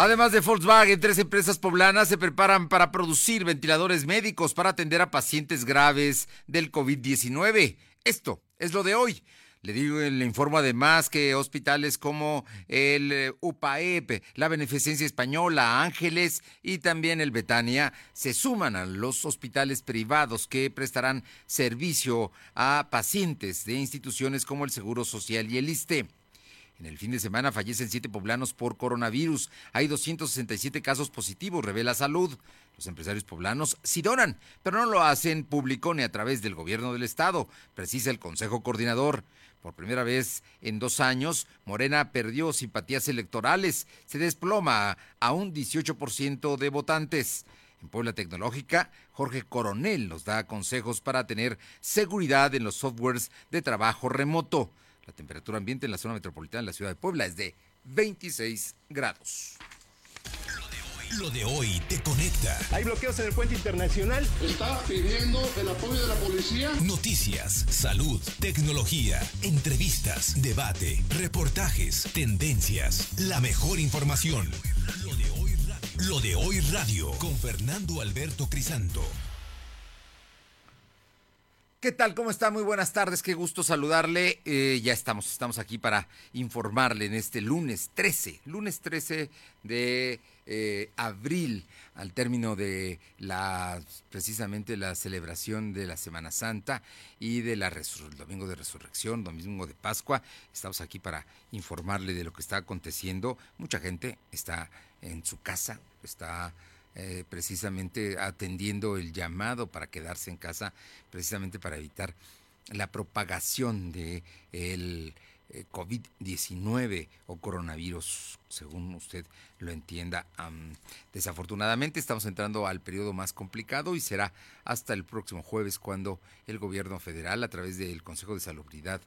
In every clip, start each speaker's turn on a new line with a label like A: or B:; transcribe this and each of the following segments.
A: Además de Volkswagen, tres empresas poblanas se preparan para producir ventiladores médicos para atender a pacientes graves del COVID-19. Esto es lo de hoy. Le digo, le informo además que hospitales como el eh, UPAEP, la Beneficencia Española, Ángeles y también el Betania se suman a los hospitales privados que prestarán servicio a pacientes de instituciones como el Seguro Social y el ISTE. En el fin de semana fallecen siete poblanos por coronavirus. Hay 267 casos positivos, revela salud. Los empresarios poblanos sí donan, pero no lo hacen público ni a través del gobierno del estado, precisa el Consejo Coordinador. Por primera vez en dos años, Morena perdió simpatías electorales. Se desploma a un 18% de votantes. En Puebla Tecnológica, Jorge Coronel nos da consejos para tener seguridad en los softwares de trabajo remoto. La temperatura ambiente en la zona metropolitana de la ciudad de Puebla es de 26 grados.
B: Lo de hoy te conecta.
C: Hay bloqueos en el puente internacional.
D: Está pidiendo el apoyo de la policía.
B: Noticias, salud, tecnología, entrevistas, debate, reportajes, tendencias, la mejor información. Lo de hoy radio. Lo de hoy radio con Fernando Alberto Crisanto.
A: ¿Qué tal? ¿Cómo está? Muy buenas tardes, qué gusto saludarle. Eh, ya estamos, estamos aquí para informarle en este lunes 13, lunes 13 de eh, abril, al término de la, precisamente la celebración de la Semana Santa y de la domingo de resurrección, domingo de Pascua. Estamos aquí para informarle de lo que está aconteciendo. Mucha gente está en su casa, está eh, precisamente atendiendo el llamado para quedarse en casa, precisamente para evitar la propagación de el eh, COVID-19 o coronavirus, según usted lo entienda. desafortunadamente estamos entrando al periodo más complicado y será hasta el próximo jueves cuando el gobierno federal, a través del Consejo de Salubridad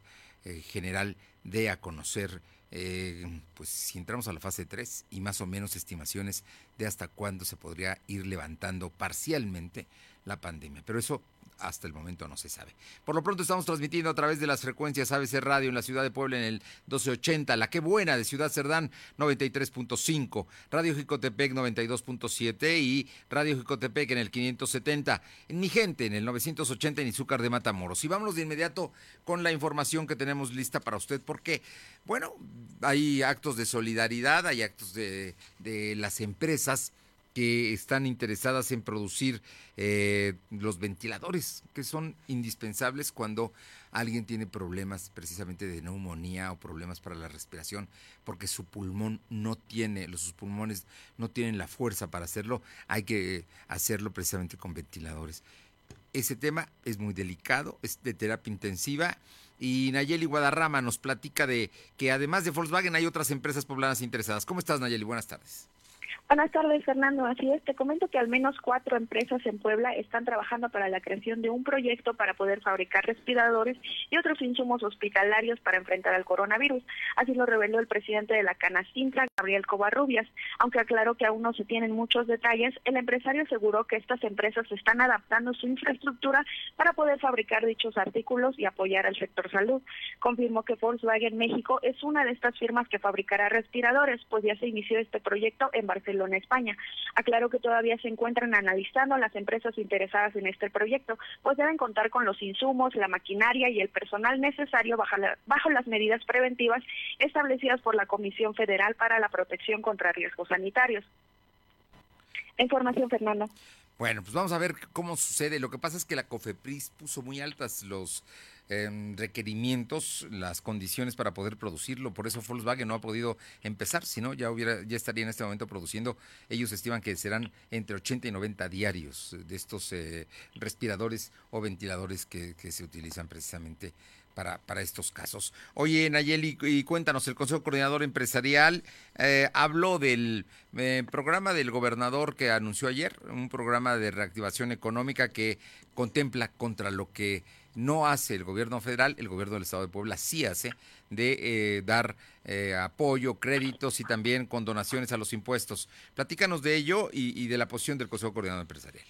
A: eh, General, dé a conocer eh, pues si entramos a la fase 3 y más o menos estimaciones de hasta cuándo se podría ir levantando parcialmente la pandemia. Pero eso hasta el momento no se sabe. Por lo pronto estamos transmitiendo a través de las frecuencias ABC Radio en la ciudad de Puebla en el 1280, La Qué Buena de Ciudad Cerdán 93.5, Radio Jicotepec 92.7 y Radio Jicotepec en el 570, en Mi Gente en el 980 en Izúcar de Matamoros. Y vámonos de inmediato con la información que tenemos lista para usted porque, bueno, hay actos de solidaridad, hay actos de, de las empresas que están interesadas en producir eh, los ventiladores, que son indispensables cuando alguien tiene problemas precisamente de neumonía o problemas para la respiración, porque su pulmón no tiene, los sus pulmones no tienen la fuerza para hacerlo, hay que hacerlo precisamente con ventiladores. Ese tema es muy delicado, es de terapia intensiva. Y Nayeli Guadarrama nos platica de que además de Volkswagen hay otras empresas poblanas interesadas. ¿Cómo estás, Nayeli? Buenas tardes.
E: Buenas tardes, Fernando. Así es, te comento que al menos cuatro empresas en Puebla están trabajando para la creación de un proyecto para poder fabricar respiradores y otros insumos hospitalarios para enfrentar al coronavirus. Así lo reveló el presidente de la Canacintra, Gabriel Covarrubias. Aunque aclaró que aún no se tienen muchos detalles, el empresario aseguró que estas empresas están adaptando su infraestructura para poder fabricar dichos artículos y apoyar al sector salud. Confirmó que Volkswagen México es una de estas firmas que fabricará respiradores, pues ya se inició este proyecto en Barcelona en España. Aclaró que todavía se encuentran analizando las empresas interesadas en este proyecto, pues deben contar con los insumos, la maquinaria y el personal necesario bajo, bajo las medidas preventivas establecidas por la Comisión Federal para la Protección contra Riesgos Sanitarios. Información, Fernando.
A: Bueno, pues vamos a ver cómo sucede. Lo que pasa es que la COFEPRIS puso muy altas los Em, requerimientos, las condiciones para poder producirlo. Por eso Volkswagen no ha podido empezar, si no, ya, ya estaría en este momento produciendo. Ellos estiman que serán entre 80 y 90 diarios de estos eh, respiradores o ventiladores que, se utilizan precisamente para, para, estos casos. Oye, Nayeli, y cuéntanos, el Consejo Coordinador Empresarial eh, habló del eh, programa del gobernador que anunció ayer, un programa de reactivación económica que contempla contra lo que no hace el gobierno federal, el gobierno del Estado de Puebla sí hace, de eh, dar eh, apoyo, créditos y también condonaciones a los impuestos. Platícanos de ello y, y de la posición del Consejo Coordinador Empresarial.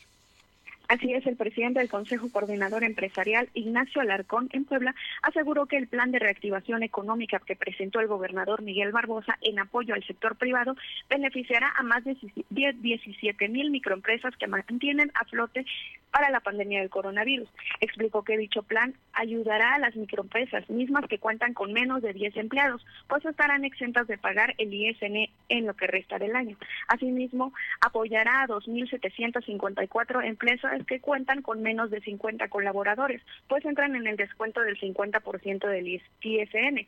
E: Así es, el presidente del Consejo Coordinador Empresarial, Ignacio Alarcón, en Puebla, aseguró que el plan de reactivación económica que presentó el gobernador Miguel Barbosa en apoyo al sector privado beneficiará a más de 17 mil microempresas que mantienen a flote para la pandemia del coronavirus. Explicó que dicho plan ayudará a las microempresas mismas que cuentan con menos de 10 empleados, pues estarán exentas de pagar el ISN en lo que resta del año. Asimismo, apoyará a 2.754 empresas que cuentan con menos de 50 colaboradores, pues entran en el descuento del 50% del ISN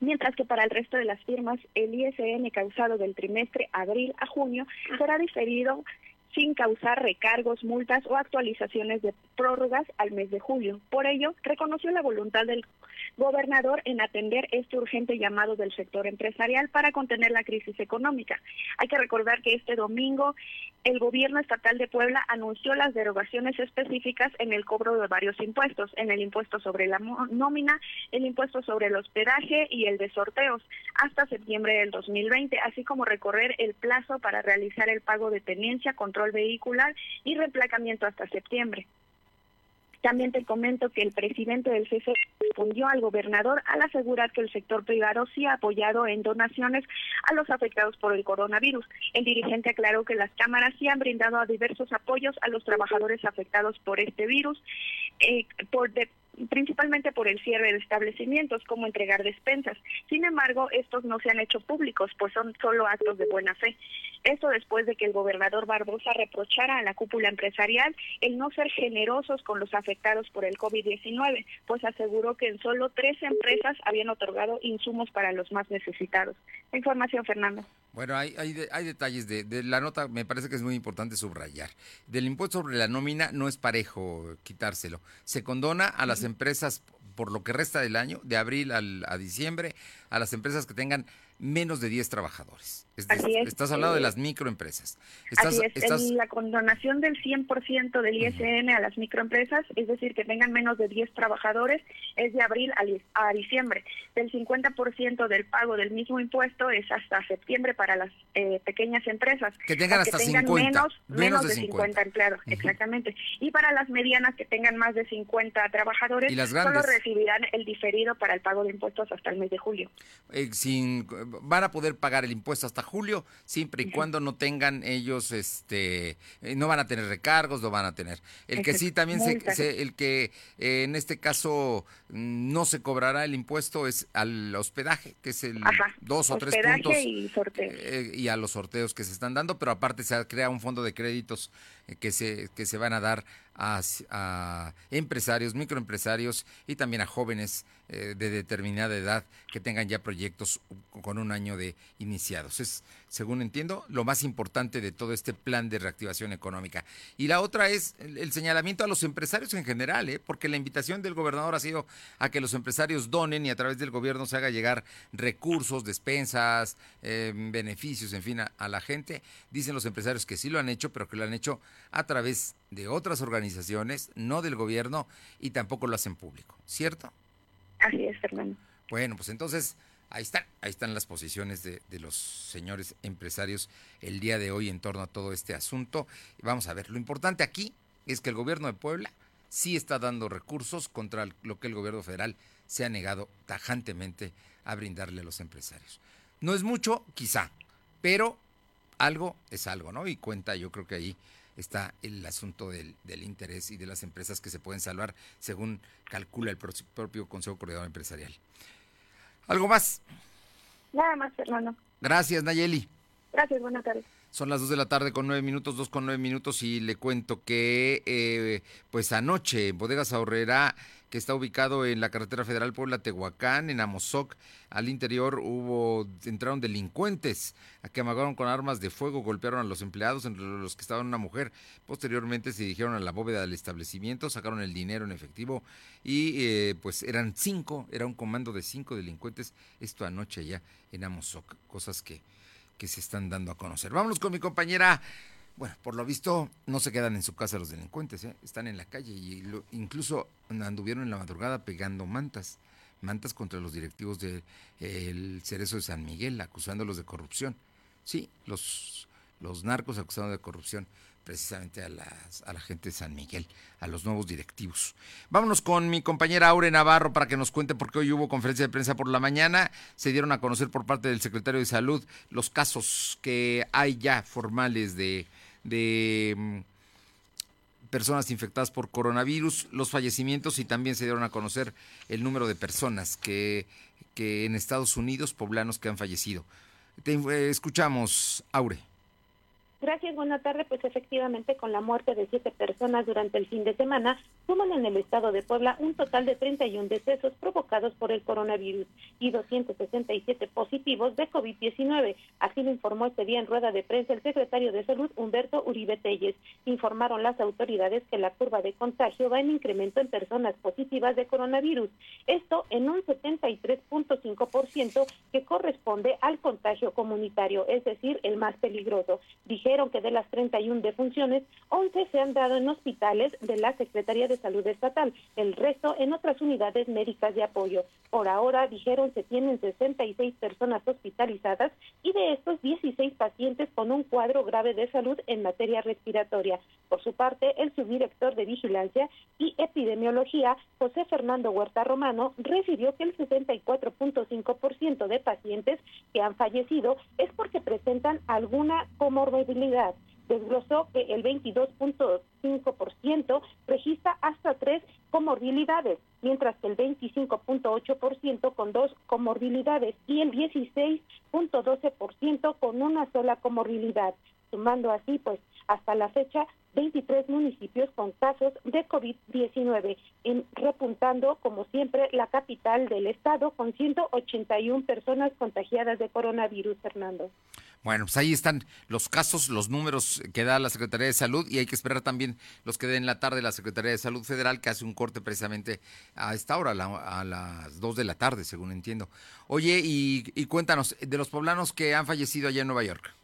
E: mientras que para el resto de las firmas el ISN causado del trimestre abril a junio será diferido sin causar recargos, multas o actualizaciones de prórrogas al mes de julio. Por ello, reconoció la voluntad del gobernador en atender este urgente llamado del sector empresarial para contener la crisis económica. Hay que recordar que este domingo el gobierno estatal de Puebla anunció las derogaciones específicas en el cobro de varios impuestos, en el impuesto sobre la nómina, el impuesto sobre el hospedaje y el de sorteos, hasta septiembre del 2020, así como recorrer el plazo para realizar el pago de tenencia, control vehicular y reemplacamiento hasta septiembre. También te comento que el presidente del CC respondió al gobernador al asegurar que el sector privado sí ha apoyado en donaciones a los afectados por el coronavirus. El dirigente aclaró que las cámaras sí han brindado a diversos apoyos a los trabajadores afectados por este virus, eh, por de, principalmente por el cierre de establecimientos, como entregar despensas. Sin embargo, estos no se han hecho públicos, pues son solo actos de buena fe. Esto después de que el gobernador Barbosa reprochara a la cúpula empresarial el no ser generosos con los afectados por el COVID-19, pues aseguró que en solo tres empresas habían otorgado insumos para los más necesitados. Información, Fernando.
A: Bueno, hay, hay, detalles de, de, la nota, me parece que es muy importante subrayar. Del impuesto sobre la nómina no es parejo quitárselo. Se condona a las empresas por lo que resta del año, de abril al, a diciembre, a las empresas que tengan menos de 10 trabajadores. Estás hablando de las microempresas.
E: así es, la condonación del 100% del ISN a las microempresas, es decir, que tengan menos de 10 trabajadores, es de abril a, diciembre. Del 50% del pago del mismo impuesto es hasta septiembre para las eh, pequeñas empresas.
A: Que tengan hasta 50.
E: Menos, menos, de 50, empleados, exactamente. Y para las medianas que tengan más de 50 trabajadores, solo recibirán el diferido para el pago de impuestos hasta el mes de julio.
A: Eh, sin van a poder pagar el impuesto hasta julio, siempre y cuando no tengan ellos, este, eh, no van a tener recargos, no van a tener. El que sí también se, el que eh, en este caso mm, no se cobrará el impuesto es al hospedaje, que es el dos o tres puntos.
E: Y,
A: eh, y a los sorteos que se están dando, pero aparte se crea un fondo de créditos que se, que se van a dar a, empresarios, microempresarios y también a jóvenes eh, de determinada edad que tengan ya proyectos con un año de iniciados. Es, según entiendo, lo más importante de todo este plan de reactivación económica. Y la otra es el, señalamiento a los empresarios en general, ¿eh? porque la invitación del gobernador ha sido a que los empresarios donen y a través del gobierno se haga llegar recursos, despensas, eh, beneficios, en fin, a la gente. Dicen los empresarios que sí lo han hecho, pero que lo han hecho a través de otras organizaciones, no del gobierno, y tampoco lo hacen público, ¿cierto?
E: Así es, Fernando.
A: Bueno, pues entonces ahí están, ahí están las posiciones de, los señores empresarios el día de hoy en torno a todo este asunto. Vamos a ver, lo importante aquí es que el gobierno de Puebla sí está dando recursos contra lo que el gobierno federal se ha negado tajantemente a brindarle a los empresarios. No es mucho, quizá, pero algo es algo, ¿no? Y cuenta, yo creo que ahí está el asunto del, interés y de las empresas que se pueden salvar, según calcula el propio Consejo Coordinador Empresarial. ¿Algo más?
E: Nada más, Fernando.
A: Gracias, Nayeli.
E: Gracias, buenas tardes.
A: Son las dos de la tarde con nueve minutos, dos con nueve minutos y le cuento que eh, pues anoche en Bodegas Ahorrera que está ubicado en la carretera federal Puebla-Tehuacán, en Amozoc. Al interior hubo, entraron delincuentes a que amagaron con armas de fuego, golpearon a los empleados, entre los que estaban una mujer. Posteriormente se dirigieron a la bóveda del establecimiento, sacaron el dinero en efectivo y eh, pues eran cinco, era un comando de cinco delincuentes. Esto anoche ya en Amozoc, cosas que, que se están dando a conocer. Vámonos con mi compañera bueno, por lo visto no se quedan en su casa los delincuentes, ¿eh? están en la calle y incluso anduvieron en la madrugada pegando mantas, mantas contra los directivos del de, Cerezo de San Miguel, acusándolos de corrupción. Sí, los, los narcos acusados de corrupción. Precisamente a, las, a la gente de San Miguel, a los nuevos directivos. Vámonos con mi compañera Aure Navarro para que nos cuente por qué hoy hubo conferencia de prensa por la mañana. Se dieron a conocer por parte del secretario de Salud los casos que hay ya formales de, de mm, personas infectadas por coronavirus, los fallecimientos y también se dieron a conocer el número de personas que, que en Estados Unidos, poblanos que han fallecido. Te, eh, escuchamos, Aure.
F: Gracias, buena tarde. Pues efectivamente, con la muerte de siete personas durante el fin de semana, suman en el estado de Puebla un total de 31 decesos provocados por el coronavirus y 267 positivos de COVID-19. Así lo informó este día en rueda de prensa el secretario de Salud, Humberto Uribe Telles. Informaron las autoridades que la curva de contagio va en incremento en personas positivas de coronavirus. Esto en un 73.5% que corresponde al contagio comunitario, es decir, el más peligroso. Dije dijeron que de las 31 defunciones, 11 se han dado en hospitales de la Secretaría de Salud Estatal, el resto en otras unidades médicas de apoyo. Por ahora, dijeron, se tienen 66 personas hospitalizadas y de estos 16 pacientes con un cuadro grave de salud en materia respiratoria. Por su parte, el subdirector de Vigilancia y Epidemiología, José Fernando Huerta Romano, refirió que el 64.5% de pacientes que han fallecido es porque presentan alguna comorbilidad Desglosó que el 22.5% registra hasta tres comorbilidades, mientras que el 25.8% con dos comorbilidades y el 16.12% con una sola comorbilidad, sumando así pues hasta la fecha 23 municipios con casos de COVID-19, repuntando como siempre la capital del estado con 181 personas contagiadas de coronavirus, Fernando.
A: Bueno, pues ahí están los casos, los números que da la Secretaría de Salud y hay que esperar también los que den la tarde la Secretaría de Salud Federal, que hace un corte precisamente a esta hora, a, las 2 de la tarde, según entiendo. Oye, y, y cuéntanos, de los poblanos que han fallecido allá en Nueva York.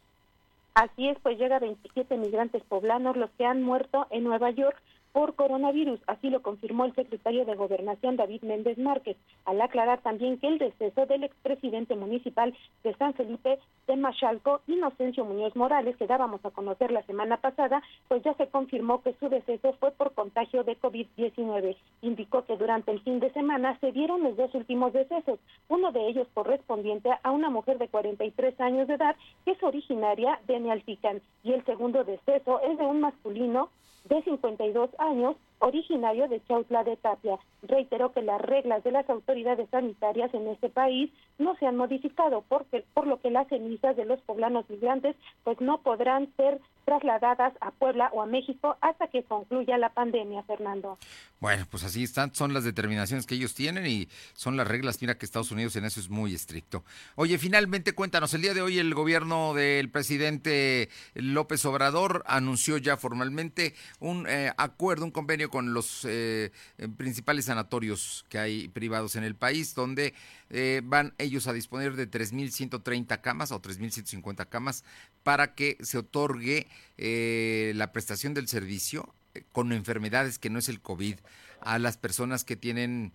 F: Así es, pues llega 27 migrantes poblanos los que han muerto en Nueva York por coronavirus. Así lo confirmó el secretario de Gobernación David Méndez Márquez, al aclarar también que el deceso del expresidente municipal de San Felipe de Machalco, Inocencio Muñoz Morales, que dábamos a conocer la semana pasada, pues ya se confirmó que su deceso fue por contagio de COVID-19. Indicó que durante el fin de semana se dieron los dos últimos decesos, uno de ellos correspondiente a una mujer de 43 años de edad que es originaria de Nealtican y el segundo deceso es de un masculino de 52 años, originario de Chautla de Tapia. Reiteró que las reglas de las autoridades sanitarias en este país no se han modificado, porque, por lo que las cenizas de los poblanos migrantes pues no podrán ser trasladadas a Puebla o a México hasta que concluya la pandemia, Fernando.
A: Bueno, pues así están, son las determinaciones que ellos tienen y son las reglas. Mira que Estados Unidos en eso es muy estricto. Oye, finalmente cuéntanos, el día de hoy el gobierno del presidente López Obrador anunció ya formalmente un eh, acuerdo, un convenio con los eh, principales sanatorios que hay privados en el país, donde eh, van ellos a disponer de 3.130 camas o 3.150 camas para que se otorgue eh, la prestación del servicio eh, con enfermedades que no es el COVID a las personas que tienen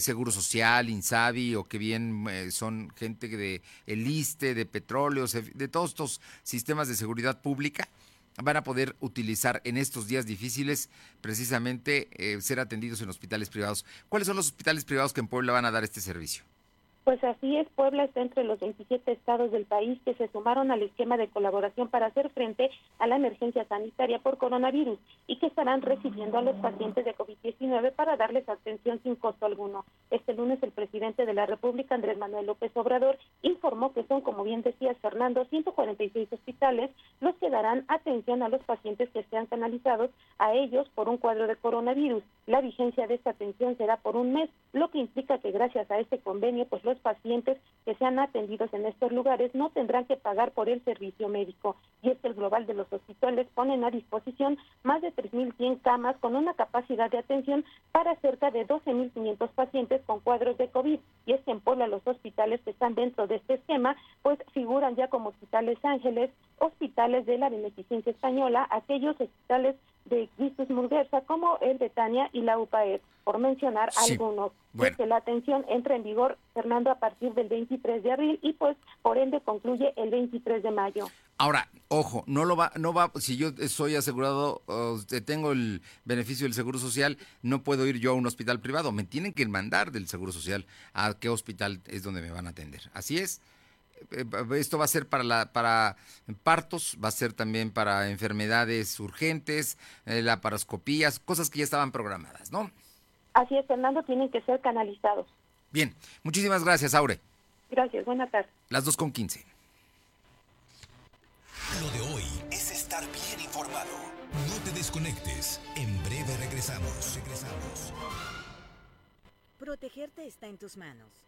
A: seguro social, INSABI o que bien son gente de el ISTE, de petróleos, de todos estos sistemas de seguridad pública van a poder utilizar en estos días difíciles precisamente ser atendidos en hospitales privados. ¿Cuáles son los hospitales privados que en Puebla van a dar este servicio?
F: Pues así es, Puebla está entre los 27 estados del país que se sumaron al esquema de colaboración para hacer frente a la emergencia sanitaria por coronavirus y que estarán recibiendo a los pacientes de COVID-19 para darles atención sin costo alguno. Este lunes el presidente de la República, Andrés Manuel López Obrador, informó que son, como bien decía Fernando, 146 hospitales los que darán atención a los pacientes que sean canalizados a ellos por un cuadro de coronavirus. La vigencia de esta atención será por un mes, lo que implica que gracias a este convenio, pues los pacientes que sean atendidos en estos lugares no tendrán que pagar por el servicio médico. Y es que el global de los hospitales ponen a disposición más de 3.100 camas con una capacidad de atención para cerca de 12.500 pacientes con cuadros de COVID. Y es que en Puebla los hospitales que están dentro de este esquema pues figuran ya como hospitales Ángeles, hospitales de la Beneficencia Española, aquellos hospitales de Murguerza como el de Tania y la UPAED, por mencionar algunos. Bueno. la atención entra en vigor, Fernando, a partir del 23 de abril y pues por ende concluye el 23 de mayo.
A: Ahora, ojo, no lo va, no va, si yo soy asegurado, tengo el beneficio del Seguro Social, no puedo ir yo a un hospital privado, me tienen que mandar del Seguro Social a qué hospital es donde me van a atender. Así es. Eh, esto va a ser para, la, para partos, va a ser también para enfermedades urgentes, eh, laparoscopías, cosas que ya estaban programadas, ¿no?
F: Así es, Fernando, tienen que ser canalizados.
A: Bien, muchísimas gracias, Aure.
F: Gracias, buena tarde.
A: Las dos con quince.
B: Lo de hoy es estar bien informado. No te desconectes. En breve regresamos. Regresamos.
G: Protegerte está en tus manos.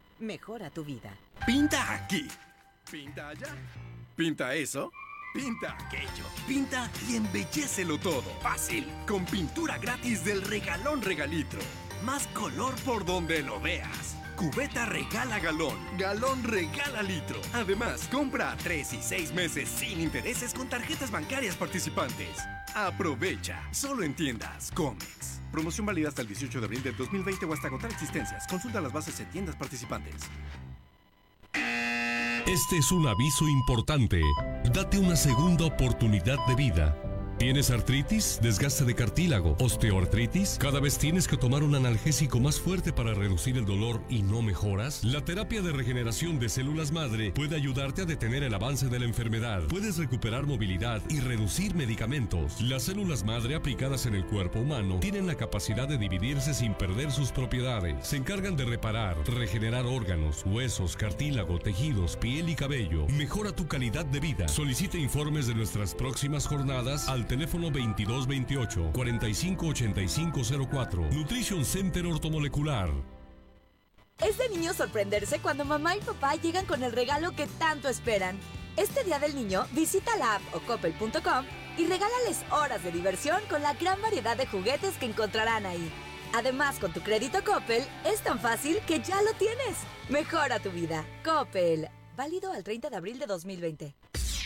G: Mejora tu vida.
H: Pinta aquí. Pinta allá. Pinta eso. Pinta aquello. Pinta y embellecelo todo. Fácil. Con pintura gratis del regalón regalitro. Más color por donde lo veas. Cubeta regala galón, galón regala litro. Además, compra a 3 y 6 meses sin intereses con tarjetas bancarias participantes. Aprovecha, solo en tiendas Comex. Promoción válida hasta el 18 de abril del 2020 o hasta agotar existencias. Consulta las bases en tiendas participantes.
B: Este es un aviso importante. Date una segunda oportunidad de vida. ¿Tienes artritis, desgaste de cartílago, osteoartritis? ¿Cada vez tienes que tomar un analgésico más fuerte para reducir el dolor y no mejoras? La terapia de regeneración de células madre puede ayudarte a detener el avance de la enfermedad. Puedes recuperar movilidad y reducir medicamentos. Las células madre aplicadas en el cuerpo humano tienen la capacidad de dividirse sin perder sus propiedades. Se encargan de reparar, regenerar órganos, huesos, cartílago, tejidos, piel y cabello. Mejora tu calidad de vida. Solicita informes de nuestras próximas jornadas al teléfono 2228-458504. Nutrition Center Ortomolecular.
I: Es de niño sorprenderse cuando mamá y papá llegan con el regalo que tanto esperan. Este Día del Niño, visita la app o coppel.com y regálales horas de diversión con la gran variedad de juguetes que encontrarán ahí. Además, con tu crédito Coppel, es tan fácil que ya lo tienes. Mejora tu vida. Coppel. Válido al 30 de abril de 2020.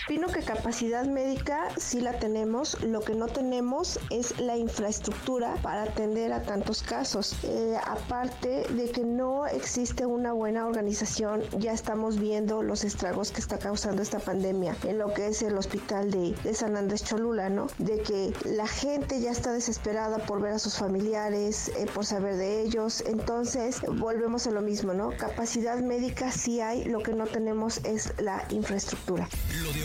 J: Opino que capacidad médica sí la tenemos, lo que no tenemos es la infraestructura para atender a tantos casos. Eh, aparte de que no existe una buena organización, ya estamos viendo los estragos que está causando esta pandemia en lo que es el hospital de, San Andrés Cholula, ¿no? De que la gente ya está desesperada por ver a sus familiares, eh, por saber de ellos. Entonces, volvemos a lo mismo, ¿no? Capacidad médica sí hay, lo que no tenemos es la infraestructura.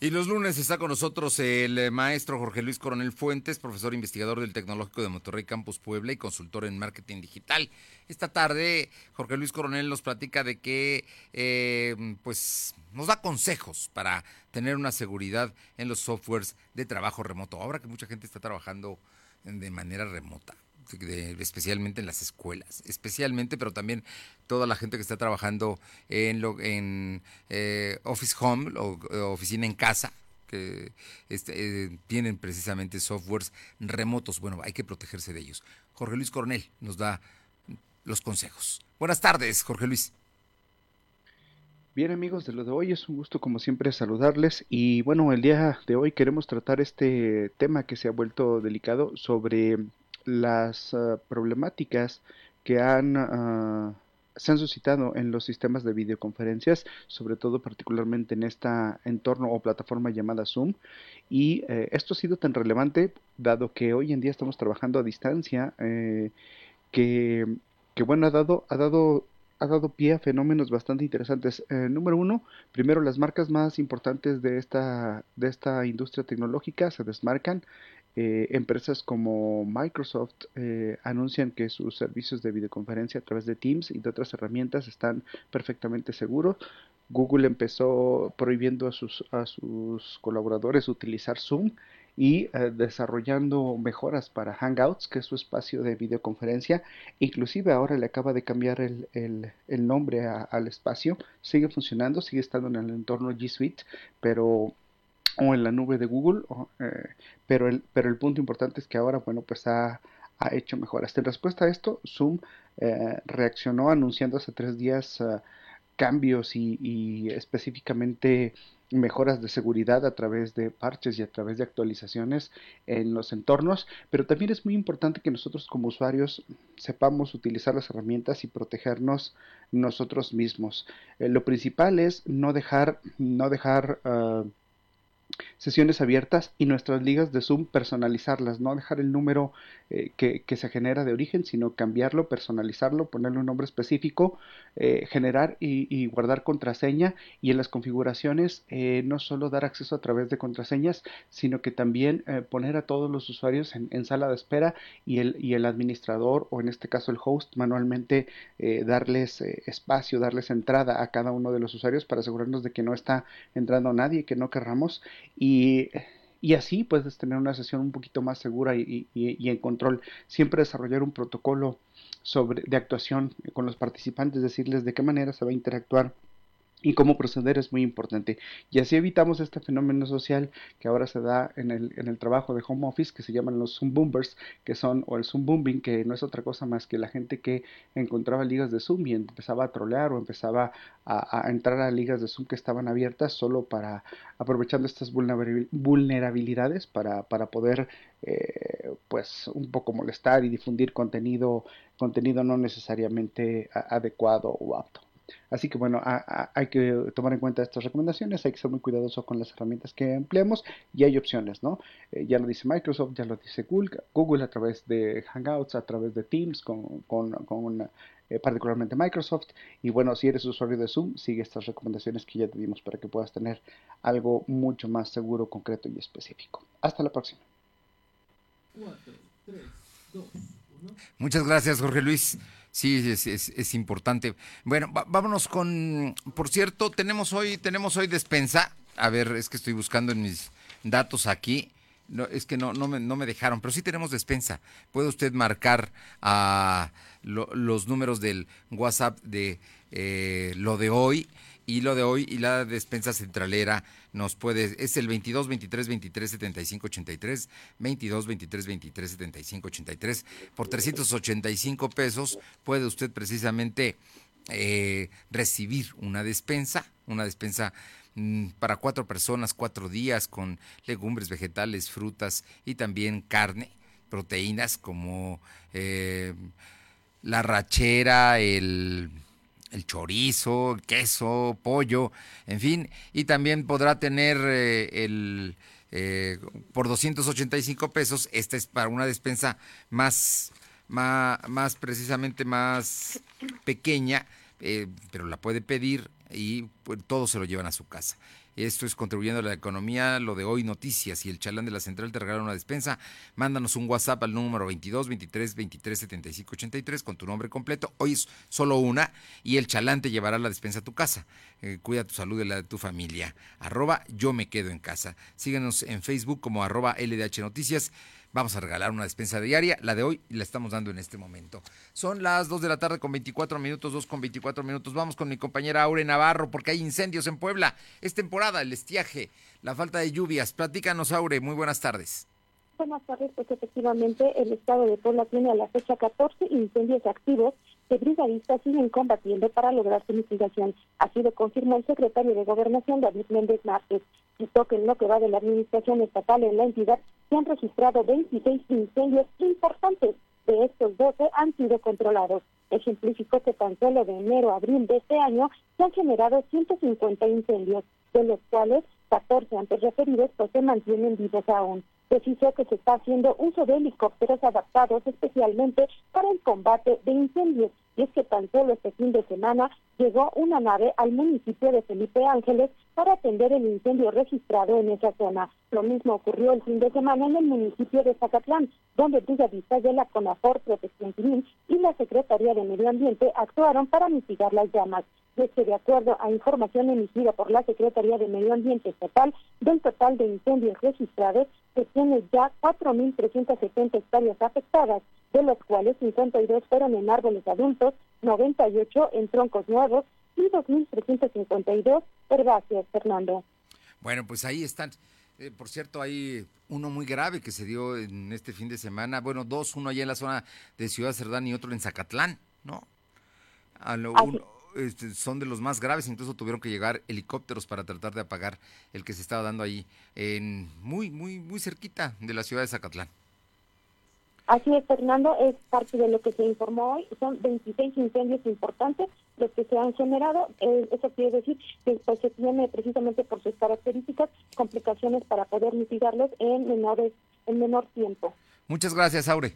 A: Y los lunes está con nosotros el eh, maestro Jorge Luis Coronel Fuentes, profesor investigador del Tecnológico de Monterrey Campus Puebla y consultor en marketing digital. Esta tarde Jorge Luis Coronel nos platica de que eh, pues nos da consejos para tener una seguridad en los softwares de trabajo remoto. Ahora que mucha gente está trabajando de manera remota especialmente en las escuelas, especialmente, pero también toda la gente que está trabajando en, lo, en eh, Office Home o, oficina en casa, que este, eh, tienen precisamente softwares remotos. Bueno, hay que protegerse de ellos. Jorge Luis Cornell nos da los consejos. Buenas tardes, Jorge Luis.
K: Bien amigos de lo de hoy, es un gusto como siempre saludarles y bueno, el día de hoy queremos tratar este tema que se ha vuelto delicado sobre las ah, problemáticas que han ah, se han suscitado en los sistemas de videoconferencias, sobre todo particularmente en este entorno o plataforma llamada Zoom. Y eh, esto ha sido tan relevante, dado que hoy en día estamos trabajando a distancia, eh, que, bueno, ha dado, ha dado ha dado pie a fenómenos bastante interesantes. Número uno, primero las marcas más importantes de esta, de esta industria tecnológica se desmarcan. Eh, empresas como Microsoft eh, anuncian que sus servicios de videoconferencia a través de Teams y de otras herramientas están perfectamente seguros. Google empezó prohibiendo a sus, a sus colaboradores utilizar Zoom y eh, desarrollando mejoras para Hangouts, que es su espacio de videoconferencia. Inclusive ahora le acaba de cambiar el, el, nombre al espacio. Sigue funcionando, sigue estando en el entorno G Suite, pero o en la nube de Google, eh, pero, el, pero el punto importante es que ahora, bueno, pues ha, ha hecho mejoras. En respuesta a esto, Zoom eh, reaccionó anunciando hace tres días eh, cambios y, específicamente mejoras de seguridad a través de parches y a través de actualizaciones en los entornos, pero también es muy importante que nosotros como usuarios sepamos utilizar las herramientas y protegernos nosotros mismos. lo principal es no dejar, no dejar sesiones abiertas y nuestras ligas de Zoom personalizarlas, no dejar el número eh, que, se genera de origen, sino cambiarlo, personalizarlo, ponerle un nombre específico, eh, generar y, guardar contraseña y en las configuraciones eh, no solo dar acceso a través de contraseñas, sino que también poner a todos los usuarios en, sala de espera y el, y el administrador o en este caso el host manualmente darles espacio, darles entrada a cada uno de los usuarios para asegurarnos de que no está entrando nadie que no querramos y, y así puedes tener una sesión un poquito más segura y, y, en control. Siempre desarrollar un protocolo sobre, de actuación con los participantes, decirles de qué manera se va a interactuar y cómo proceder es muy importante. Y así evitamos este fenómeno social que ahora se da en el, en el trabajo de home office que se llaman los Zoom Boomers, que son, o el Zoom Booming, que no es otra cosa más que la gente que encontraba ligas de Zoom y empezaba a trolear o empezaba a, entrar a ligas de Zoom que estaban abiertas solo para, aprovechando estas vulnerabilidades para, para poder, eh, pues, un poco molestar y difundir contenido, contenido no necesariamente adecuado o apto. Así que bueno, hay que tomar en cuenta estas recomendaciones, hay que ser muy cuidadoso con las herramientas que empleemos y hay opciones, ¿no? Eh, ya lo dice Microsoft, ya lo dice Google, Google a través de Hangouts, a través de Teams, con, con, con eh, particularmente Microsoft. Y bueno, si eres usuario de Zoom, sigue estas recomendaciones que ya te dimos para que puedas tener algo mucho más seguro, concreto y específico. Hasta la próxima.
A: Muchas gracias, Jorge Luis. Sí, es, es, importante. Bueno, vámonos con, por cierto, tenemos hoy, tenemos hoy despensa. A ver, es que estoy buscando en mis datos aquí. No, es que no, no, me, no me dejaron, pero sí tenemos despensa. Puede usted marcar a los números del WhatsApp de eh, lo de hoy y lo de hoy y la despensa centralera nos puede, es el 22 23 23 75 83, 22 23 23 75 83, por 385 pesos puede usted precisamente eh, recibir una despensa, una despensa mm, para cuatro personas, cuatro días, con legumbres, vegetales, frutas y también carne, proteínas como eh, la rachera, el el chorizo, queso, pollo, en fin, y también podrá tener eh, el eh, por 285 pesos, esta es para una despensa más, más, más precisamente más pequeña, eh, pero la puede pedir y pues, todo se lo llevan a su casa. Esto es contribuyendo a la economía, lo de hoy noticias y el chalán de la central te regala una despensa. Mándanos un WhatsApp al número 22 23 23 75 83 con tu nombre completo. Hoy es solo una y el chalán te llevará la despensa a tu casa. Eh, cuida tu salud y la de tu familia. Arroba yo me quedo en casa. Síguenos en Facebook como arroba LDH Noticias Vamos a regalar una despensa diaria, la de hoy la estamos dando en este momento. Son las 2 de la tarde con 24 minutos, 2 con 24 minutos. Vamos con mi compañera Aure Navarro porque hay incendios en Puebla. Es temporada, el estiaje, la falta de lluvias. Platícanos, Aure, muy buenas tardes.
F: Buenas tardes, pues efectivamente el estado de Puebla tiene a la fecha 14 incendios activos que brigadistas siguen combatiendo para lograr su mitigación. Así lo confirmó el secretario de Gobernación, David Méndez Márquez. Citó que en lo que va de la administración estatal en la entidad se han registrado 26 incendios importantes de estos 12 han sido controlados. Ejemplificó que tan solo de enero a abril de este año se han generado 150 incendios, de los cuales 14 antes referidos pues se mantienen vivos aún. Precisó que se está haciendo uso de helicópteros adaptados especialmente para el combate de incendios. Y es que tan solo este fin de semana llegó una nave al municipio de Felipe Ángeles para atender el incendio registrado en esa zona. Lo mismo ocurrió el fin de semana en el municipio de Zacatlán, donde brigadistas de la CONAFOR Protección Civil y la Secretaría de Medio Ambiente actuaron para mitigar las llamas. Y es que de acuerdo a información emitida por la Secretaría de Medio Ambiente Estatal, del total de incendios registrados, se tiene ya 4.370 hectáreas afectadas, de los cuales 52 fueron en árboles adultos, 98 en troncos nuevos y 2.352 herbáceas, Fernando.
A: Bueno, pues ahí están. Eh, por cierto, hay uno muy grave que se dio en este fin de semana. Bueno, dos, uno allá en la zona de Ciudad Cerdán y otro en Zacatlán, ¿no? A lo, uno, este, son de los más graves, incluso tuvieron que llegar helicópteros para tratar de apagar el que se estaba dando ahí, en muy, muy, muy cerquita de la ciudad de Zacatlán.
F: Así es, Fernando, es parte de lo que se informó hoy. Son 26 incendios importantes los que se han generado. Eh, eso quiere decir que pues, se tiene precisamente por sus características complicaciones para poder mitigarlos en menores en menor tiempo.
A: Muchas gracias, Aure.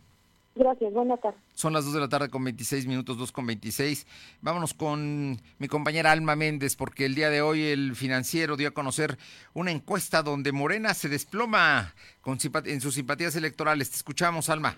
F: Gracias, buenas tardes.
A: Son las 2 de la tarde con 26 minutos, 2 con 26. Vámonos con mi compañera Alma Méndez, porque el día de hoy el financiero dio a conocer una encuesta donde Morena se desploma con en sus simpatías electorales. Te escuchamos, Alma.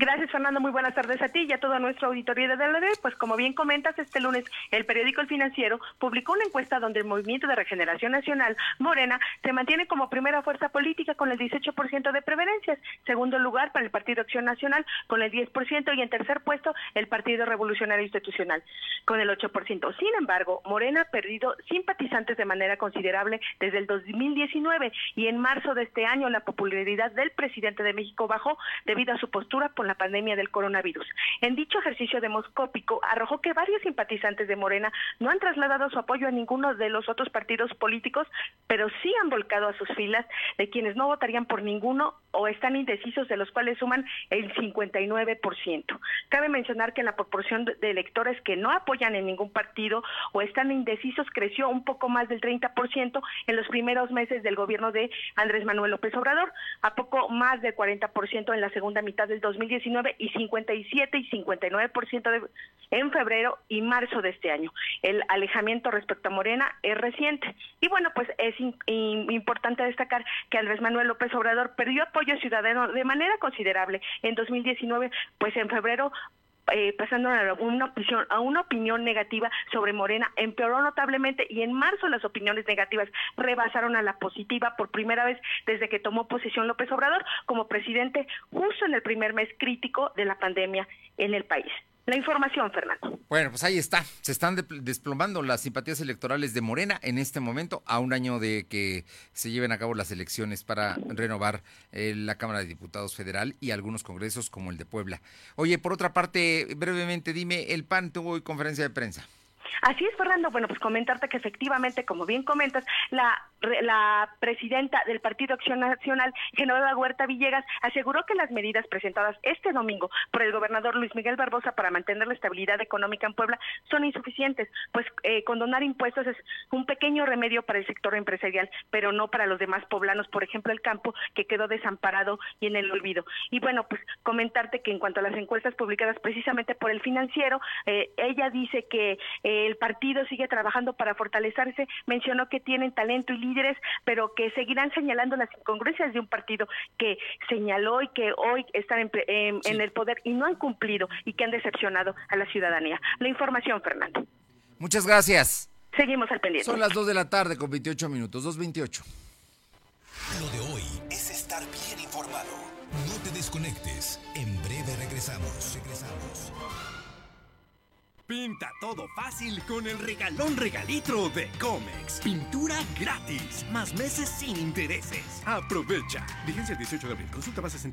L: Gracias, Fernando. Muy buenas tardes a ti y a toda nuestra auditoría de DLD. Pues como bien comentas, este lunes el periódico El Financiero publicó una encuesta donde el Movimiento de Regeneración Nacional, Morena, se mantiene como primera fuerza política con el 18% de preferencias, segundo lugar para el Partido Acción Nacional con el 10% y en tercer puesto el Partido Revolucionario Institucional con el 8%. Sin embargo, Morena ha perdido simpatizantes de manera considerable desde el 2019 y en marzo de este año la popularidad del presidente de México bajó debido a su postura por la pandemia del coronavirus. En dicho ejercicio demoscópico arrojó que varios simpatizantes de Morena no han trasladado su apoyo a ninguno de los otros partidos políticos, pero sí han volcado a sus filas de quienes no votarían por ninguno o están indecisos, de los cuales suman el 59%. Cabe mencionar que la proporción de electores que no apoyan en ningún partido o están indecisos creció un poco más del 30% en los primeros meses del gobierno de Andrés Manuel López Obrador, a poco más del 40% en la segunda mitad del 2019 y 57 y 59% de, en febrero y marzo de este año. El alejamiento respecto a Morena es reciente. Y bueno, pues es importante destacar que Andrés Manuel López Obrador perdió apoyo ciudadano de manera considerable en 2019, pues en febrero eh, pasando a una, opinión, a una opinión negativa sobre Morena, empeoró notablemente y en marzo las opiniones negativas rebasaron a la positiva por primera vez desde que tomó posesión López Obrador como presidente justo en el primer mes crítico de la pandemia en el país la información, Fernando.
A: Bueno, pues ahí está. Se están desplomando las simpatías electorales de Morena en este momento, a un año de que se lleven a cabo las elecciones para renovar eh, la Cámara de Diputados Federal y algunos congresos como el de Puebla. Oye, por otra parte, brevemente, dime, el PAN tuvo hoy conferencia de prensa.
L: Así es, Fernando. Bueno, pues comentarte que efectivamente, como bien comentas, la, la presidenta del Partido Acción Nacional, Genoveva Huerta Villegas, aseguró que las medidas presentadas este domingo por el gobernador Luis Miguel Barbosa para mantener la estabilidad económica en Puebla son insuficientes, pues eh, condonar impuestos es un pequeño remedio para el sector empresarial, pero no para los demás poblanos, por ejemplo, el campo, que quedó desamparado y en el olvido. Y bueno, pues comentarte que en cuanto a las encuestas publicadas precisamente por el financiero, eh, ella dice que eh, el partido sigue trabajando para fortalecerse, mencionó que tienen talento y líderes, pero que seguirán señalando las incongruencias de un partido que señaló y que hoy están en, en el poder y no han cumplido y que han decepcionado a la ciudadanía. La información, Fernando.
A: Muchas gracias.
L: Seguimos al pendiente.
A: Son las 2 de la tarde con 28 minutos, 2.28.
B: Lo de hoy es estar bien informado. No te desconectes. En breve regresamos. Regresamos.
H: Pinta todo fácil con el regalón regalitro de Comex. Pintura gratis, más meses sin intereses. Aprovecha. Vigencia el 18 de abril. Consulta bases en.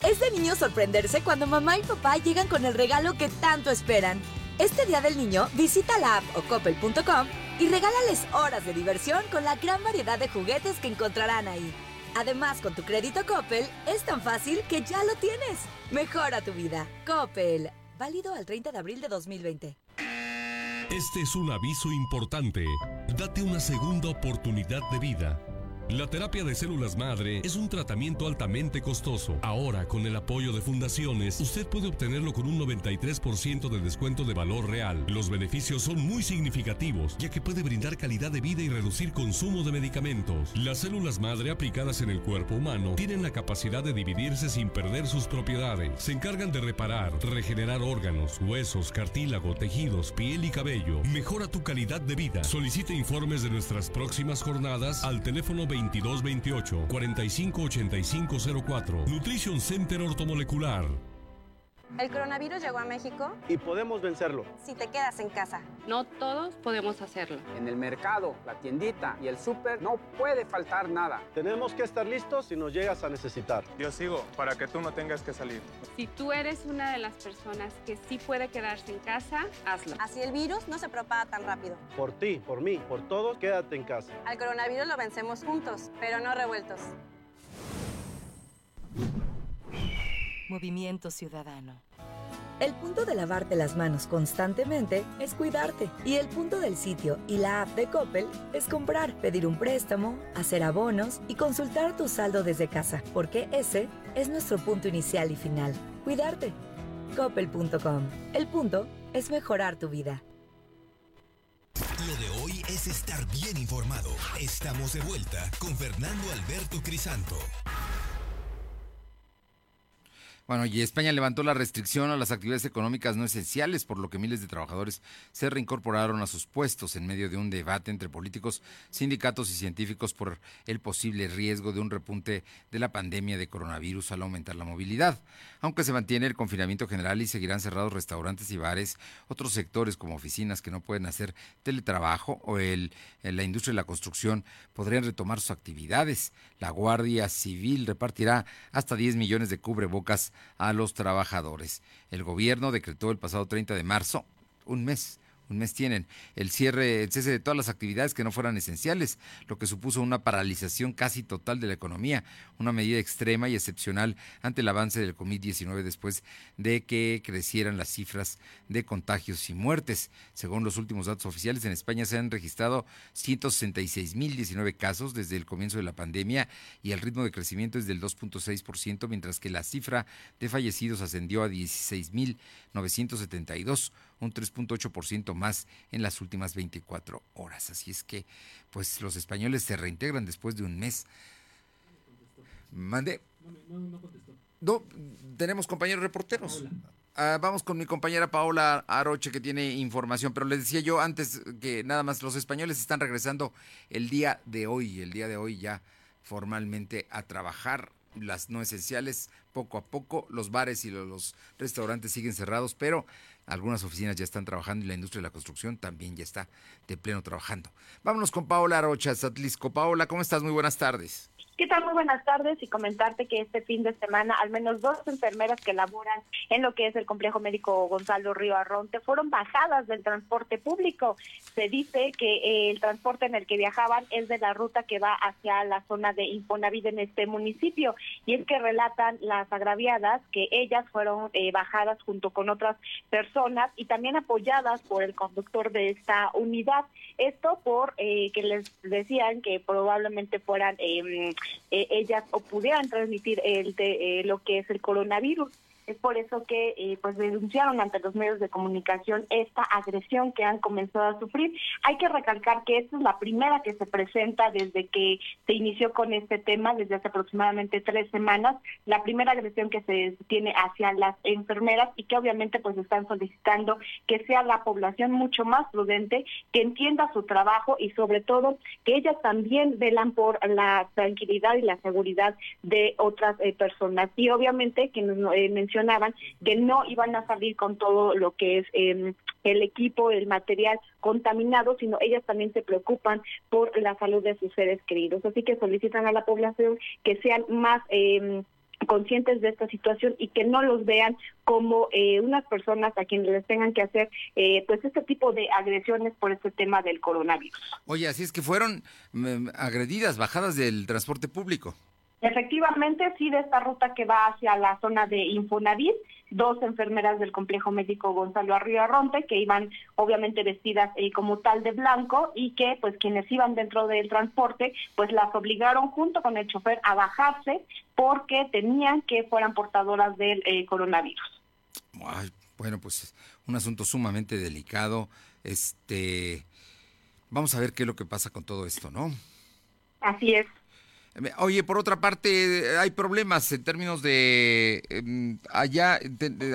I: Es de niño sorprenderse cuando mamá y papá llegan con el regalo que tanto esperan. Este Día del Niño, visita la app o coppel.com y regálales horas de diversión con la gran variedad de juguetes que encontrarán ahí. Además, con tu crédito Coppel, es tan fácil que ya lo tienes. Mejora tu vida. Coppel. Válido al 30 de abril de 2020.
B: Este es un aviso importante. Date una segunda oportunidad de vida. La terapia de células madre es un tratamiento altamente costoso. Ahora, con el apoyo de fundaciones, usted puede obtenerlo con un 93% de descuento de valor real. Los beneficios son muy significativos, ya que puede brindar calidad de vida y reducir consumo de medicamentos. Las células madre aplicadas en el cuerpo humano tienen la capacidad de dividirse sin perder sus propiedades. Se encargan de reparar, regenerar órganos, huesos, cartílago, tejidos, piel y cabello. Mejora tu calidad de vida. Solicite informes de nuestras próximas jornadas al teléfono 2228 458504. Nutrition Center Ortomolecular.
M: El coronavirus llegó a México
C: y podemos vencerlo.
M: si te quedas en casa.
N: No todos podemos hacerlo.
O: En el mercado, la tiendita y el súper no puede faltar nada.
C: Tenemos que estar listos si nos llegas a necesitar.
P: Yo sigo para que tú no tengas que salir.
N: Si tú eres una de las personas que sí puede quedarse en casa, hazlo.
M: Así el virus no se propaga tan rápido.
C: Por ti, por mí, por todos, quédate en casa.
M: Al coronavirus lo vencemos juntos, pero no revueltos.
Q: Movimiento Ciudadano.
I: El punto de lavarte las manos constantemente es cuidarte. Y el punto del sitio y la app de Coppel es comprar, pedir un préstamo, hacer abonos y consultar tu saldo desde casa, porque ese es nuestro punto inicial y final. Cuidarte. Coppel.com. El punto es mejorar tu vida.
B: Lo de hoy es estar bien informado. Estamos de vuelta con Fernando Alberto Crisanto.
A: Bueno, y España levantó la restricción a las actividades económicas no esenciales, por lo que miles de trabajadores se reincorporaron a sus puestos en medio de un debate entre políticos, sindicatos y científicos por el posible riesgo de un repunte de la pandemia de coronavirus al aumentar la movilidad. Aunque se mantiene el confinamiento general y seguirán cerrados restaurantes y bares, otros sectores como oficinas que no pueden hacer teletrabajo o el, la industria de la construcción podrían retomar sus actividades. La Guardia Civil repartirá hasta 10 millones de cubrebocas a los trabajadores. El gobierno decretó el pasado 30 de marzo, un mes, un mes tienen, el cierre, el cese de todas las actividades que no fueran esenciales, lo que supuso una paralización casi total de la economía, una medida extrema y excepcional ante el avance del COVID-19 después de que crecieran las cifras de contagios y muertes. Según los últimos datos oficiales, en España se han registrado 166.019 casos desde el comienzo de la pandemia y el ritmo de crecimiento es del 2.6%, mientras que la cifra de fallecidos ascendió a 16.972, un 3.8% más en las últimas 24 horas. Así es que, pues los españoles se reintegran después de un mes. Mande. No, tenemos compañeros reporteros. Ah, vamos con mi compañera Paola Aroche que tiene información, pero les decía yo antes que nada más los españoles están regresando el día de hoy, el día de hoy ya formalmente a trabajar las no esenciales poco a poco, los bares y los restaurantes siguen cerrados, pero algunas oficinas ya están trabajando y la industria de la construcción también ya está de pleno trabajando. Vámonos con Paola Arocha, Satlisco. Paola, ¿cómo estás? Muy buenas tardes.
E: ¿Qué tal? Muy buenas tardes y comentarte que este fin de semana al menos dos enfermeras que laboran en lo que es el complejo médico Gonzalo Río Arronte fueron bajadas del transporte público. Se dice que eh, el transporte en el que viajaban es de la ruta que va hacia la zona de Infonavit en este municipio y es que relatan las agraviadas que ellas fueron eh, bajadas junto con otras personas y también apoyadas por el conductor de esta unidad. Esto por eh, que les decían que probablemente fueran eh, eh, ellas o pudieran transmitir el de, eh, lo que es el coronavirus. Es por eso que eh, pues denunciaron ante los medios de comunicación esta agresión que han comenzado a sufrir. Hay que recalcar que esta es la primera que se presenta desde que se inició con este tema, desde hace aproximadamente tres semanas, la primera agresión que se tiene hacia las enfermeras y que obviamente pues están solicitando que sea la población mucho más prudente, que entienda su trabajo y sobre todo que ellas también velan por la tranquilidad y la seguridad de otras eh, personas. Y obviamente que nos eh, mencionaban que no iban a salir con todo lo que es eh, el equipo, el material contaminado, sino ellas también se preocupan por la salud de sus seres queridos. Así que solicitan a la población que sean más... Eh, conscientes de esta situación y que no los vean como eh, unas personas a quienes les tengan que hacer eh, pues este tipo de agresiones por este tema del coronavirus.
A: Oye, así es que fueron mm, agredidas, bajadas del transporte público.
E: Efectivamente, sí, de esta ruta que va hacia la zona de Infonavit, dos enfermeras del complejo médico Gonzalo Arriba Ronte, que iban obviamente vestidas eh, como tal de blanco y que pues quienes iban dentro del transporte pues las obligaron junto con el chofer a bajarse porque tenían que fueran portadoras del eh, coronavirus.
A: bueno, pues un asunto sumamente delicado. Este, vamos a ver qué es lo que pasa con todo esto, ¿no?
E: Así es.
A: Oye, por otra parte, hay problemas en términos de em, allá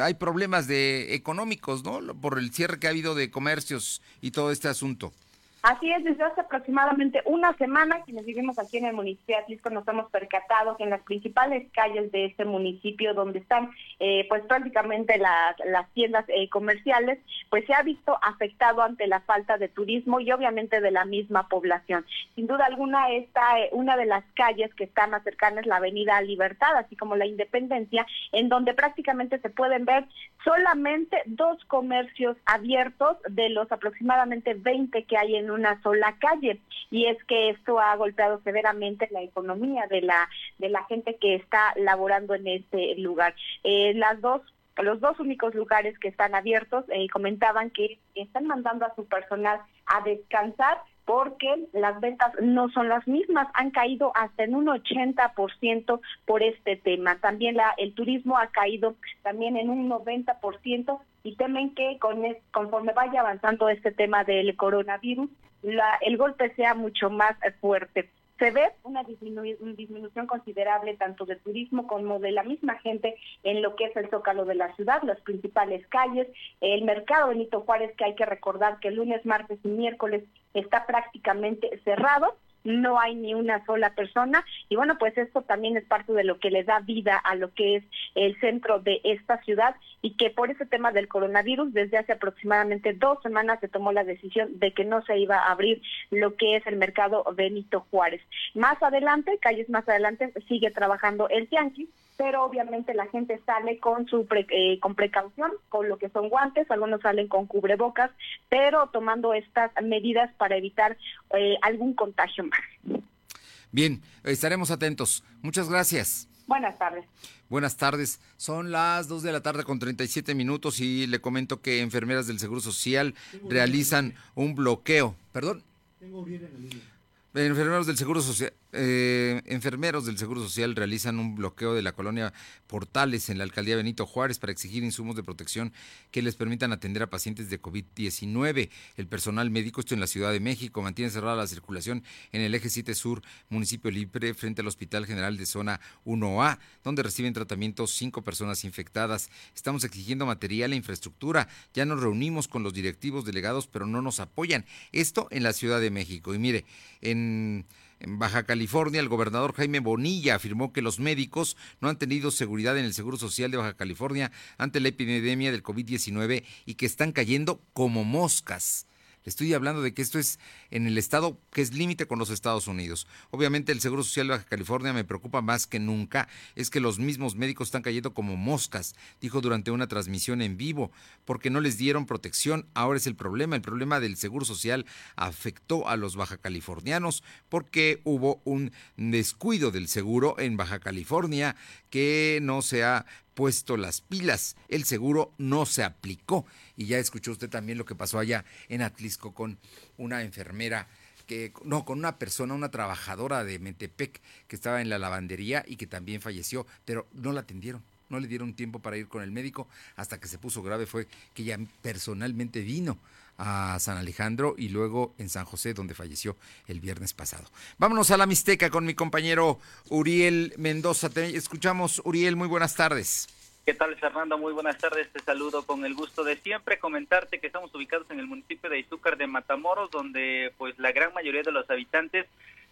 A: hay problemas de económicos, ¿no? Por el cierre que ha habido de comercios y todo este asunto.
E: Así es, desde hace aproximadamente una semana, quienes vivimos aquí en el municipio de Atlisco nos hemos percatado que en las principales calles de este municipio, donde están eh, pues prácticamente las, las tiendas eh, comerciales, pues se ha visto afectado ante la falta de turismo y obviamente de la misma población. Sin duda alguna, esta eh, una de las calles que están más cercanas la Avenida Libertad, así como la Independencia, en donde prácticamente se pueden ver solamente dos comercios abiertos de los aproximadamente 20 que hay en una sola calle y es que esto ha golpeado severamente la economía de la de la gente que está laborando en este lugar. Eh, las dos los dos únicos lugares que están abiertos eh, comentaban que están mandando a su personal a descansar porque las ventas no son las mismas, han caído hasta en un 80% por este tema. También la, el turismo ha caído también en un 90% y temen que con conforme vaya avanzando este tema del coronavirus, la, el golpe sea mucho más fuerte. Se ve una, disminución considerable tanto del turismo como de la misma gente en lo que es el zócalo de la ciudad, las principales calles, el mercado Benito Juárez, que hay que recordar que lunes, martes y miércoles está prácticamente cerrado no hay ni una sola persona y bueno pues esto también es parte de lo que le da vida a lo que es el centro de esta ciudad y que por ese tema del coronavirus desde hace aproximadamente dos semanas se tomó la decisión de que no se iba a abrir lo que es el mercado Benito Juárez. Más adelante, calles más adelante, sigue trabajando el Tianguis pero obviamente la gente sale con su eh, con precaución, con lo que son guantes, algunos salen con cubrebocas, pero tomando estas medidas para evitar eh, algún contagio más.
A: Bien, estaremos atentos. Muchas gracias.
E: Buenas tardes.
A: Buenas tardes. Son las 2 de la tarde con 37 minutos y le comento que enfermeras del Seguro Social realizan un bloqueo. ¿Perdón? Tengo en la línea. Enfermeros del Seguro Social, eh, enfermeros del Seguro Social realizan un bloqueo de la colonia Portales en la alcaldía Benito Juárez para exigir insumos de protección que les permitan atender a pacientes de COVID-19. El personal médico, esto en la Ciudad de México, mantiene cerrada la circulación en el eje 7 Sur, municipio libre, frente al Hospital General de Zona 1A, donde reciben tratamiento cinco personas infectadas. Estamos exigiendo material e infraestructura. Ya nos reunimos con los directivos delegados, pero no nos apoyan. Esto en la Ciudad de México. Y mire, en en Baja California, el gobernador Jaime Bonilla afirmó que los médicos no han tenido seguridad en el Seguro Social de Baja California ante la epidemia del COVID-19 y que están cayendo como moscas. Estoy hablando de que esto es en el estado que es límite con los Estados Unidos. Obviamente el Seguro Social de Baja California me preocupa más que nunca, es que los mismos médicos están cayendo como moscas, dijo durante una transmisión en vivo, porque no les dieron protección. Ahora es el problema. El problema del Seguro Social afectó a los baja californianos porque hubo un descuido del seguro en Baja California que no se ha puesto las pilas. El seguro no se aplicó. Y ya escuchó usted también lo que pasó allá en Atlisco con una enfermera que, no, con una persona, una trabajadora de Metepec que estaba en la lavandería y que también falleció, pero no la atendieron. No le dieron tiempo para ir con el médico hasta que se puso grave. Fue que ella personalmente vino a San Alejandro y luego en San José, donde falleció el viernes pasado. Vámonos a la Mixteca con mi compañero Uriel Mendoza. Te escuchamos, Uriel, muy buenas tardes.
Q: ¿Qué tal, Fernando? Muy buenas tardes. Te saludo con el gusto de siempre. Comentarte que estamos ubicados en el municipio de Izúcar de Matamoros, donde pues la gran mayoría de los habitantes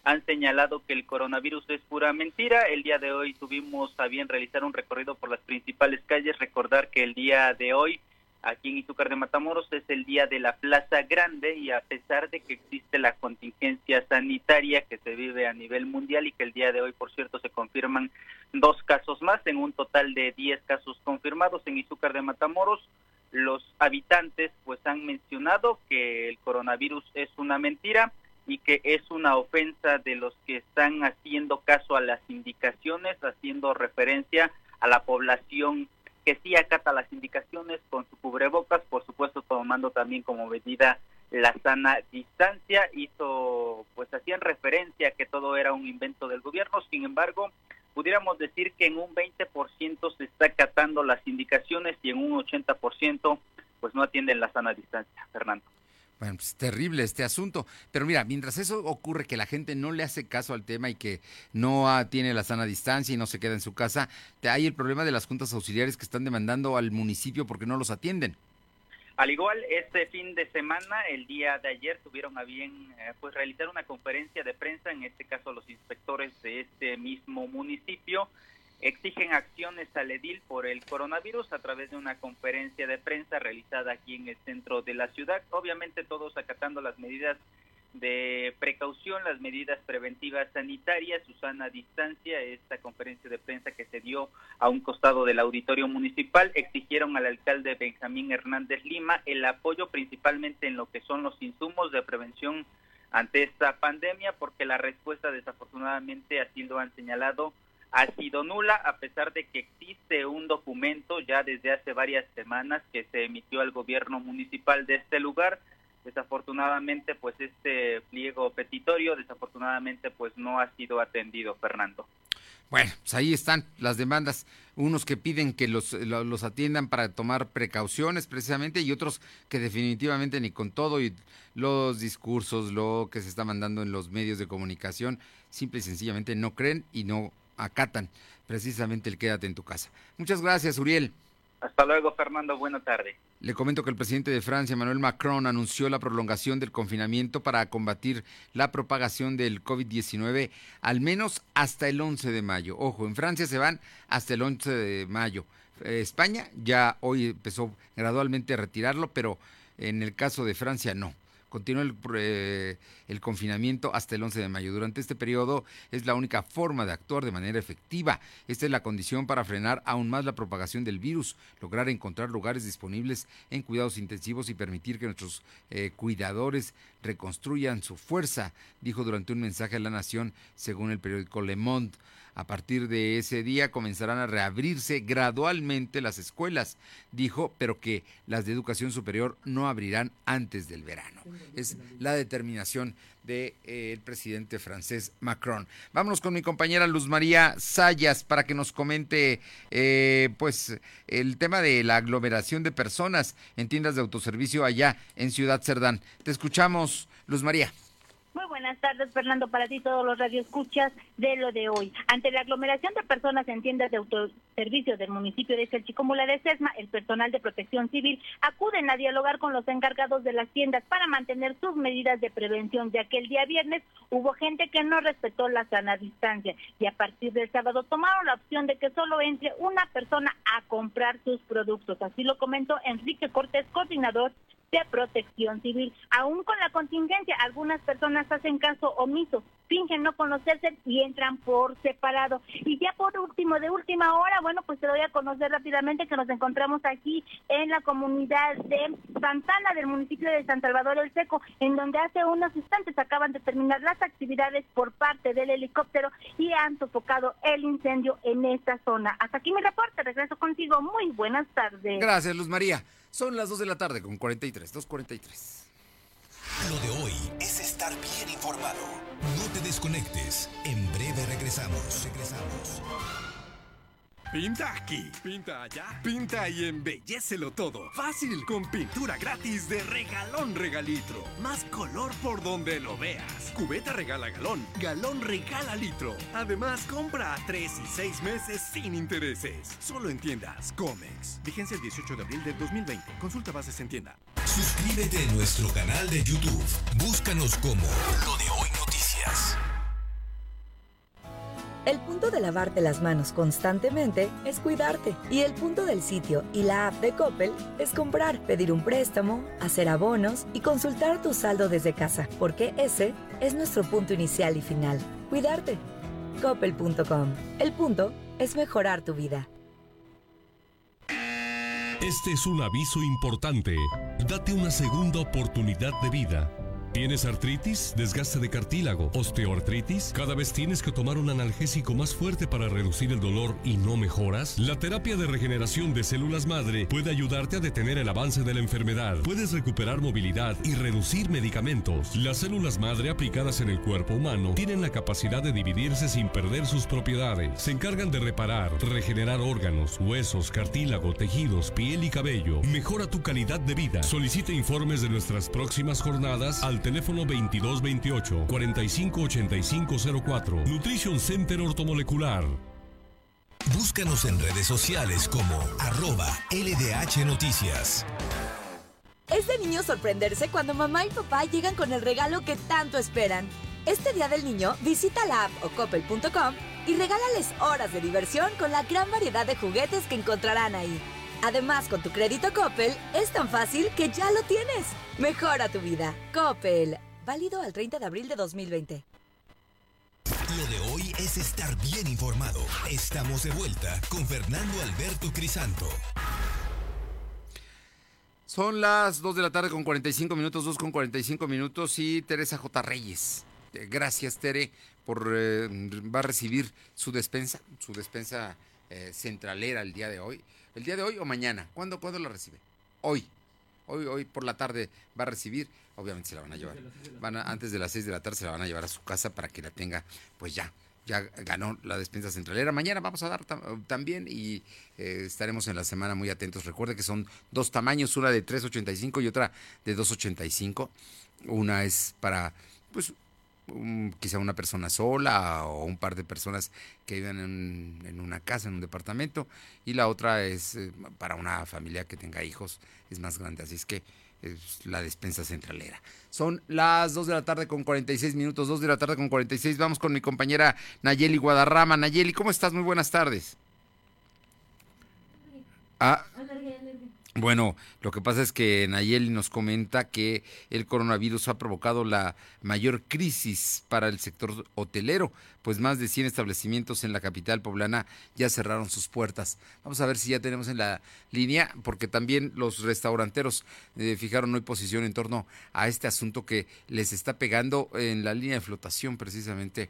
Q: han señalado que el coronavirus es pura mentira. El día de hoy tuvimos a bien realizar un recorrido por las principales calles. Recordar que el día de hoy aquí en Izúcar de Matamoros es el día de la Plaza Grande y a pesar de que existe la contingencia sanitaria que se vive a nivel mundial y que el día de hoy, por cierto, se confirman dos casos más, en un total de 10 casos confirmados en Izúcar de Matamoros, los habitantes pues han mencionado que el coronavirus es una mentira y que es una ofensa de los que están haciendo caso a las indicaciones, haciendo referencia a la población que sí acata las indicaciones con su cubrebocas, por supuesto tomando también como medida la sana distancia, hizo, pues hacían referencia que todo era un invento del gobierno, sin embargo, pudiéramos decir que en un 20% se está acatando las indicaciones y en un 80% pues no atienden la sana distancia, Fernando.
A: Bueno, pues terrible este asunto. Pero mira, mientras eso ocurre, que la gente no le hace caso al tema y que no ah, tiene la sana distancia y no se queda en su casa, hay el problema de las juntas auxiliares que están demandando al municipio porque no los atienden.
Q: Al igual, este fin de semana, el día de ayer, tuvieron a bien eh, pues realizar una conferencia de prensa, en este caso los inspectores de este mismo municipio, exigen acciones al edil por el coronavirus a través de una conferencia de prensa realizada aquí en el centro de la ciudad, obviamente todos acatando las medidas de precaución, las medidas preventivas sanitarias, Susana Distancia, esta conferencia de prensa que se dio a un costado del auditorio municipal, exigieron al alcalde Benjamín Hernández Lima el apoyo principalmente en lo que son los insumos de prevención ante esta pandemia, porque la respuesta desafortunadamente, así lo han señalado, ha sido nula, a pesar de que existe un documento ya desde hace varias semanas que se emitió al gobierno municipal de este lugar, desafortunadamente pues este pliego petitorio desafortunadamente pues no ha sido atendido Fernando.
A: Bueno pues ahí están las demandas. Unos que piden que los, los atiendan para tomar precauciones precisamente y otros que definitivamente ni con todo y los discursos lo que se está mandando en los medios de comunicación simple y sencillamente no creen y no acatan precisamente el quédate en tu casa muchas gracias Uriel
Q: hasta luego, Fernando. Buena tarde.
A: Le comento que el presidente de Francia, Emmanuel Macron, anunció la prolongación del confinamiento para combatir la propagación del COVID-19 al menos hasta el 11 de mayo. Ojo, en Francia se van hasta el 11 de mayo. Eh, España ya hoy empezó gradualmente a retirarlo, pero en el caso de Francia no. Continúa el, eh, el, confinamiento hasta el 11 de mayo. Durante este periodo es la única forma de actuar de manera efectiva. Esta es la condición para frenar aún más la propagación del virus, lograr encontrar lugares disponibles en cuidados intensivos y permitir que nuestros eh, cuidadores reconstruyan su fuerza, dijo durante un mensaje a la nación según el periódico Le Monde. A partir de ese día comenzarán a reabrirse gradualmente las escuelas, dijo, pero que las de educación superior no abrirán antes del verano. Es la determinación del de, eh, presidente francés Macron. Vámonos con mi compañera Luz María Sayas para que nos comente eh, pues el tema de la aglomeración de personas en tiendas de autoservicio allá en Ciudad Cerdán. Te escuchamos, Luz María.
R: Muy buenas tardes, Fernando, para ti todos los radioescuchas de lo de hoy. Ante la aglomeración de personas en tiendas de autoservicio del municipio de Selchicomula de Sesma, el personal de protección civil acuden a dialogar con los encargados de las tiendas para mantener sus medidas de prevención, ya que el día viernes hubo gente que no respetó la sana distancia y a partir del sábado tomaron la opción de que solo entre una persona a comprar sus productos. Así lo comentó Enrique Cortés, coordinador de protección civil. Aún con la contingencia, algunas personas hacen caso omiso, fingen no conocerse y entran por separado. Y ya por último, de última hora, bueno, pues te doy a conocer rápidamente que nos encontramos aquí en la comunidad de Santana del municipio de San Salvador el Seco, en donde hace unos instantes acaban de terminar las actividades por parte del helicóptero y han sofocado el incendio en esta zona. Hasta aquí mi reporte, regreso contigo. Muy buenas tardes.
A: Gracias, Luz María. Son las 2 de la tarde con 43, 2.43.
B: Lo de hoy es estar bien informado. No te desconectes. En breve regresamos. Regresamos.
H: Pinta aquí, pinta allá, pinta y embellecelo todo. Fácil, con pintura gratis de regalón regalitro. Más color por donde lo veas. Cubeta regala galón, galón regala litro. Además, compra a 3 y 6 meses sin intereses. Solo en tiendas Comex. Vigencia el 18 de abril del 2020. Consulta bases en tienda.
B: Suscríbete a nuestro canal de YouTube. Búscanos como Lo de Hoy Noticias.
I: El punto de lavarte las manos constantemente es cuidarte. Y el punto del sitio y la app de Coppel es comprar, pedir un préstamo, hacer abonos y consultar tu saldo desde casa, porque ese es nuestro punto inicial y final. Cuidarte. Coppel.com. El punto es mejorar tu vida.
B: Este es un aviso importante. Date una segunda oportunidad de vida.
S: ¿Tienes artritis, desgaste de cartílago, osteoartritis? ¿Cada vez tienes que tomar un analgésico más fuerte para reducir el dolor y no mejoras? La terapia de regeneración de células madre puede ayudarte a detener el avance de la enfermedad. Puedes recuperar movilidad y reducir medicamentos. Las células madre aplicadas en el cuerpo humano tienen la capacidad de dividirse sin perder sus propiedades. Se encargan de reparar, regenerar órganos, huesos, cartílago, tejidos, piel y cabello. Mejora tu calidad de vida. Solicita informes de nuestras próximas jornadas al teléfono 2228-458504. Nutrition Center Ortomolecular.
B: Búscanos en redes sociales como arroba LDH Noticias.
I: Es de niño sorprenderse cuando mamá y papá llegan con el regalo que tanto esperan. Este Día del Niño, visita la app o coppel.com y regálales horas de diversión con la gran variedad de juguetes que encontrarán ahí. Además, con tu crédito Coppel, es tan fácil que ya lo tienes. Mejora tu vida. Coppel. Válido al 30 de abril de 2020.
B: Lo de hoy es estar bien informado. Estamos de vuelta con Fernando Alberto Crisanto.
A: Son las 2 de la tarde con 45 minutos, 2 con 45 minutos y Teresa J. Reyes. Eh, Gracias, Tere, por eh, va a recibir su despensa, su despensa eh, centralera el día de hoy. ¿El día de hoy o mañana? ¿Cuándo, ¿Cuándo la recibe? Hoy. Hoy, hoy por la tarde va a recibir. Obviamente se la van a llevar. Van a- antes de las 6 de la tarde se la van a llevar a su casa para que la tenga, pues ya. Ya ganó la despensa centralera. Mañana vamos a dar tam- también y eh, estaremos en la semana muy atentos. Recuerde que son dos tamaños, una de 3.85 y otra de 2.85. Una es para, pues, quizá una persona sola o un par de personas que vivan en, en una casa, en un departamento, y la otra es eh, para una familia que tenga hijos, es más grande, así es que es la despensa centralera. Son las 2 de la tarde con 46 minutos, 2 de la tarde con 46, vamos con mi compañera Nayeli Guadarrama. Nayeli, ¿cómo estás? Muy buenas tardes. Ah, bueno, lo que pasa es que Nayeli nos comenta que el coronavirus ha provocado la mayor crisis para el sector hotelero, pues más de 100 establecimientos en la capital poblana ya cerraron sus puertas. Vamos a ver si ya tenemos en la línea, porque también los restauranteros eh, fijaron hoy posición en torno a este asunto que les está pegando en la línea de flotación precisamente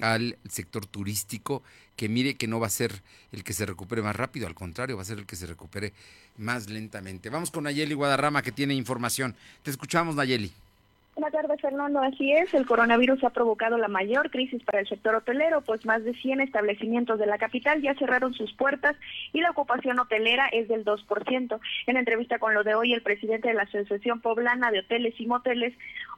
A: al sector turístico, que mire que no va a ser el que se recupere más rápido, al contrario, va a ser el que se recupere más lentamente. Vamos con Nayeli Guadarrama, que tiene información. Te escuchamos, Nayeli.
E: Buenas tardes, Fernando. Así es, el coronavirus ha provocado la mayor crisis para el sector hotelero, pues más de 100 establecimientos de la capital ya cerraron sus puertas y la ocupación hotelera es del 2%. En entrevista con lo de hoy, el presidente de la Asociación Poblana de Hoteles y Moteles,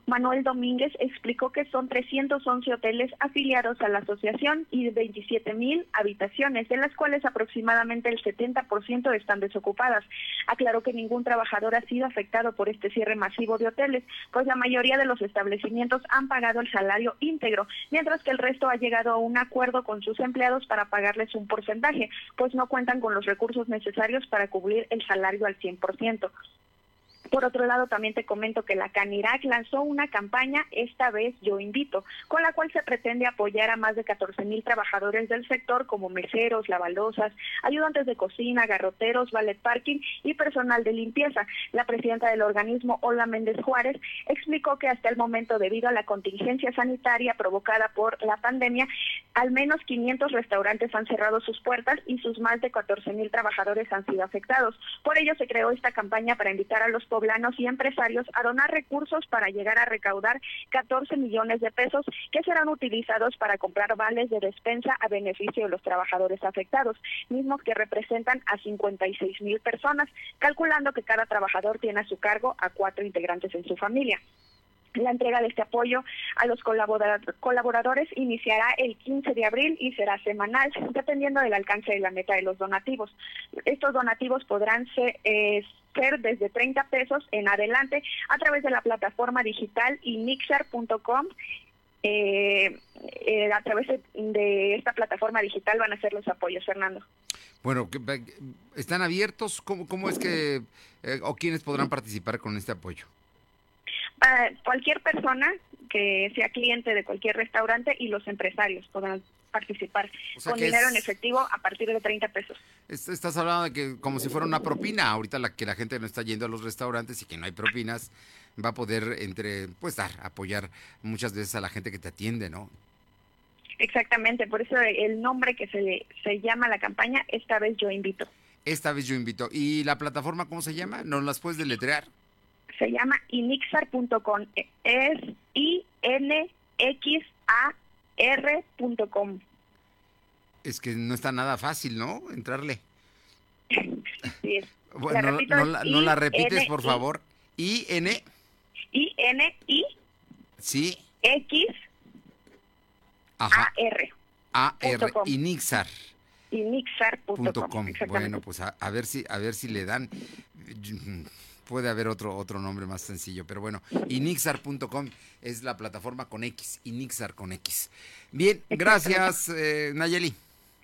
E: Manuel Domínguez, explicó que son 311 hoteles afiliados a la asociación y 27 mil habitaciones, de las cuales aproximadamente el 70% están desocupadas. Aclaró que ningún trabajador ha sido afectado por este cierre masivo de hoteles, pues la mayoría de los establecimientos han pagado el salario íntegro, mientras que el resto ha llegado a un acuerdo con sus empleados para pagarles un porcentaje, pues no cuentan con los recursos necesarios para cubrir el salario al 100%. Por otro lado, también te comento que la Canirac lanzó una campaña, esta vez yo invito, con la cual se pretende apoyar a más de 14 mil trabajadores del sector como meseros, lavaldosas, ayudantes de cocina, garroteros, ballet parking y personal de limpieza. La presidenta del organismo, Ola Méndez Juárez, explicó que hasta el momento, debido a la contingencia sanitaria provocada por la pandemia, al menos 500 restaurantes han cerrado sus puertas y sus más de 14 mil trabajadores han sido afectados. Por ello se creó esta campaña para invitar a los poblanos y empresarios a donar recursos para llegar a recaudar 14 millones de pesos que serán utilizados para comprar vales de despensa a beneficio de los trabajadores afectados, mismos que representan a 56 mil personas, calculando que cada trabajador tiene a su cargo a cuatro integrantes en su familia. La entrega de este apoyo a los colabora- colaboradores iniciará el 15 de abril y será semanal, dependiendo del alcance de la meta de los donativos. Estos donativos podrán ser, eh, ser desde 30 pesos en adelante a través de la plataforma digital inixer.com. Eh, eh, a través de, de esta plataforma digital van a ser los apoyos, Fernando.
A: Bueno, ¿están abiertos? ¿Cómo, cómo es que, eh, o quiénes podrán participar con este apoyo?
E: Ah, cualquier persona que sea cliente de cualquier restaurante y los empresarios podrán participar
A: O sea
E: con dinero
A: es-
E: en efectivo a partir de 30 pesos.
A: Es- Estás hablando de que como si fuera una propina, ahorita la que la gente no está yendo a los restaurantes y que no hay propinas, va a poder entre pues dar, apoyar muchas veces a la gente que te atiende, ¿no?
E: Exactamente, por eso el nombre que se le se llama la campaña, esta vez yo invito.
A: Esta vez yo invito. ¿Y la plataforma cómo se llama? ¿Nos las puedes deletrear?
E: Se llama inixar.com. Es I N X A R.com.
A: Es que no está nada fácil, ¿no? Entrarle.
E: Sí.
A: Bueno,
E: La
A: no, la, no la repites, por favor. I N
E: I N I
A: sí,
E: X
A: ajá,
E: A R.
A: A R. Inixar.
E: Inixar.com.
A: Bueno, pues a, a ver si a ver si le dan puede haber otro otro nombre más sencillo, pero bueno, inixar.com es la plataforma con X, Inixar con X. Bien, gracias eh, Nayeli.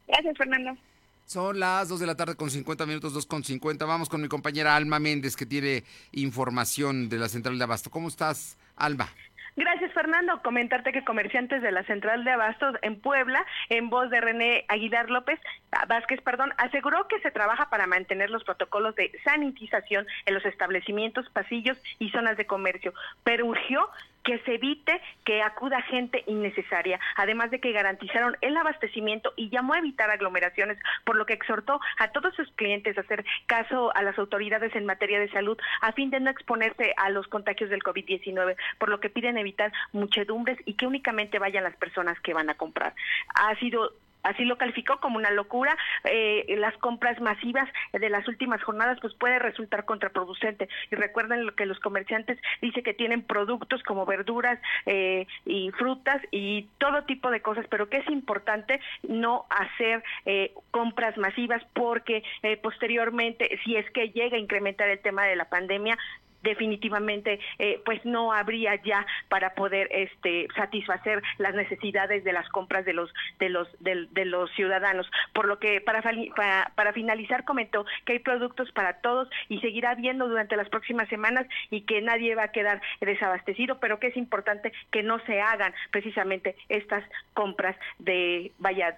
E: Gracias, Fernando.
A: Son las 2 de la tarde con 50 minutos, 2 con 50. Vamos con mi compañera Alma Méndez que tiene información de la central de Abasto. ¿Cómo estás, Alma?
L: Gracias, Fernando. Comentarte que comerciantes de la central de Abastos en Puebla, en voz de René Aguilar López, ah, Vázquez, perdón, aseguró que se trabaja para mantener los protocolos de sanitización en los establecimientos, pasillos y zonas de comercio, pero urgió que se evite que acuda gente innecesaria, además de que garantizaron el abastecimiento y llamó a evitar aglomeraciones, por lo que exhortó a todos sus clientes a hacer caso a las autoridades en materia de salud a fin de no exponerse a los contagios del COVID-19, por lo que piden evitar muchedumbres y que únicamente vayan las personas que van a comprar. Ha sido Así lo calificó como una locura. Eh, las compras masivas de las últimas jornadas pues puede resultar contraproducente. Y recuerden lo que los comerciantes dice que tienen productos como verduras eh, y frutas y todo tipo de cosas, pero que es importante no hacer eh, compras masivas porque eh, posteriormente, si es que llega a incrementar el tema de la pandemia, definitivamente eh, pues no habría ya para poder este satisfacer las necesidades de las compras de los de los de, de los ciudadanos por lo que para, para para finalizar comentó que hay productos para todos y seguirá habiendo durante las próximas semanas y que nadie va a quedar desabastecido pero que es importante que no se hagan precisamente estas compras de vaya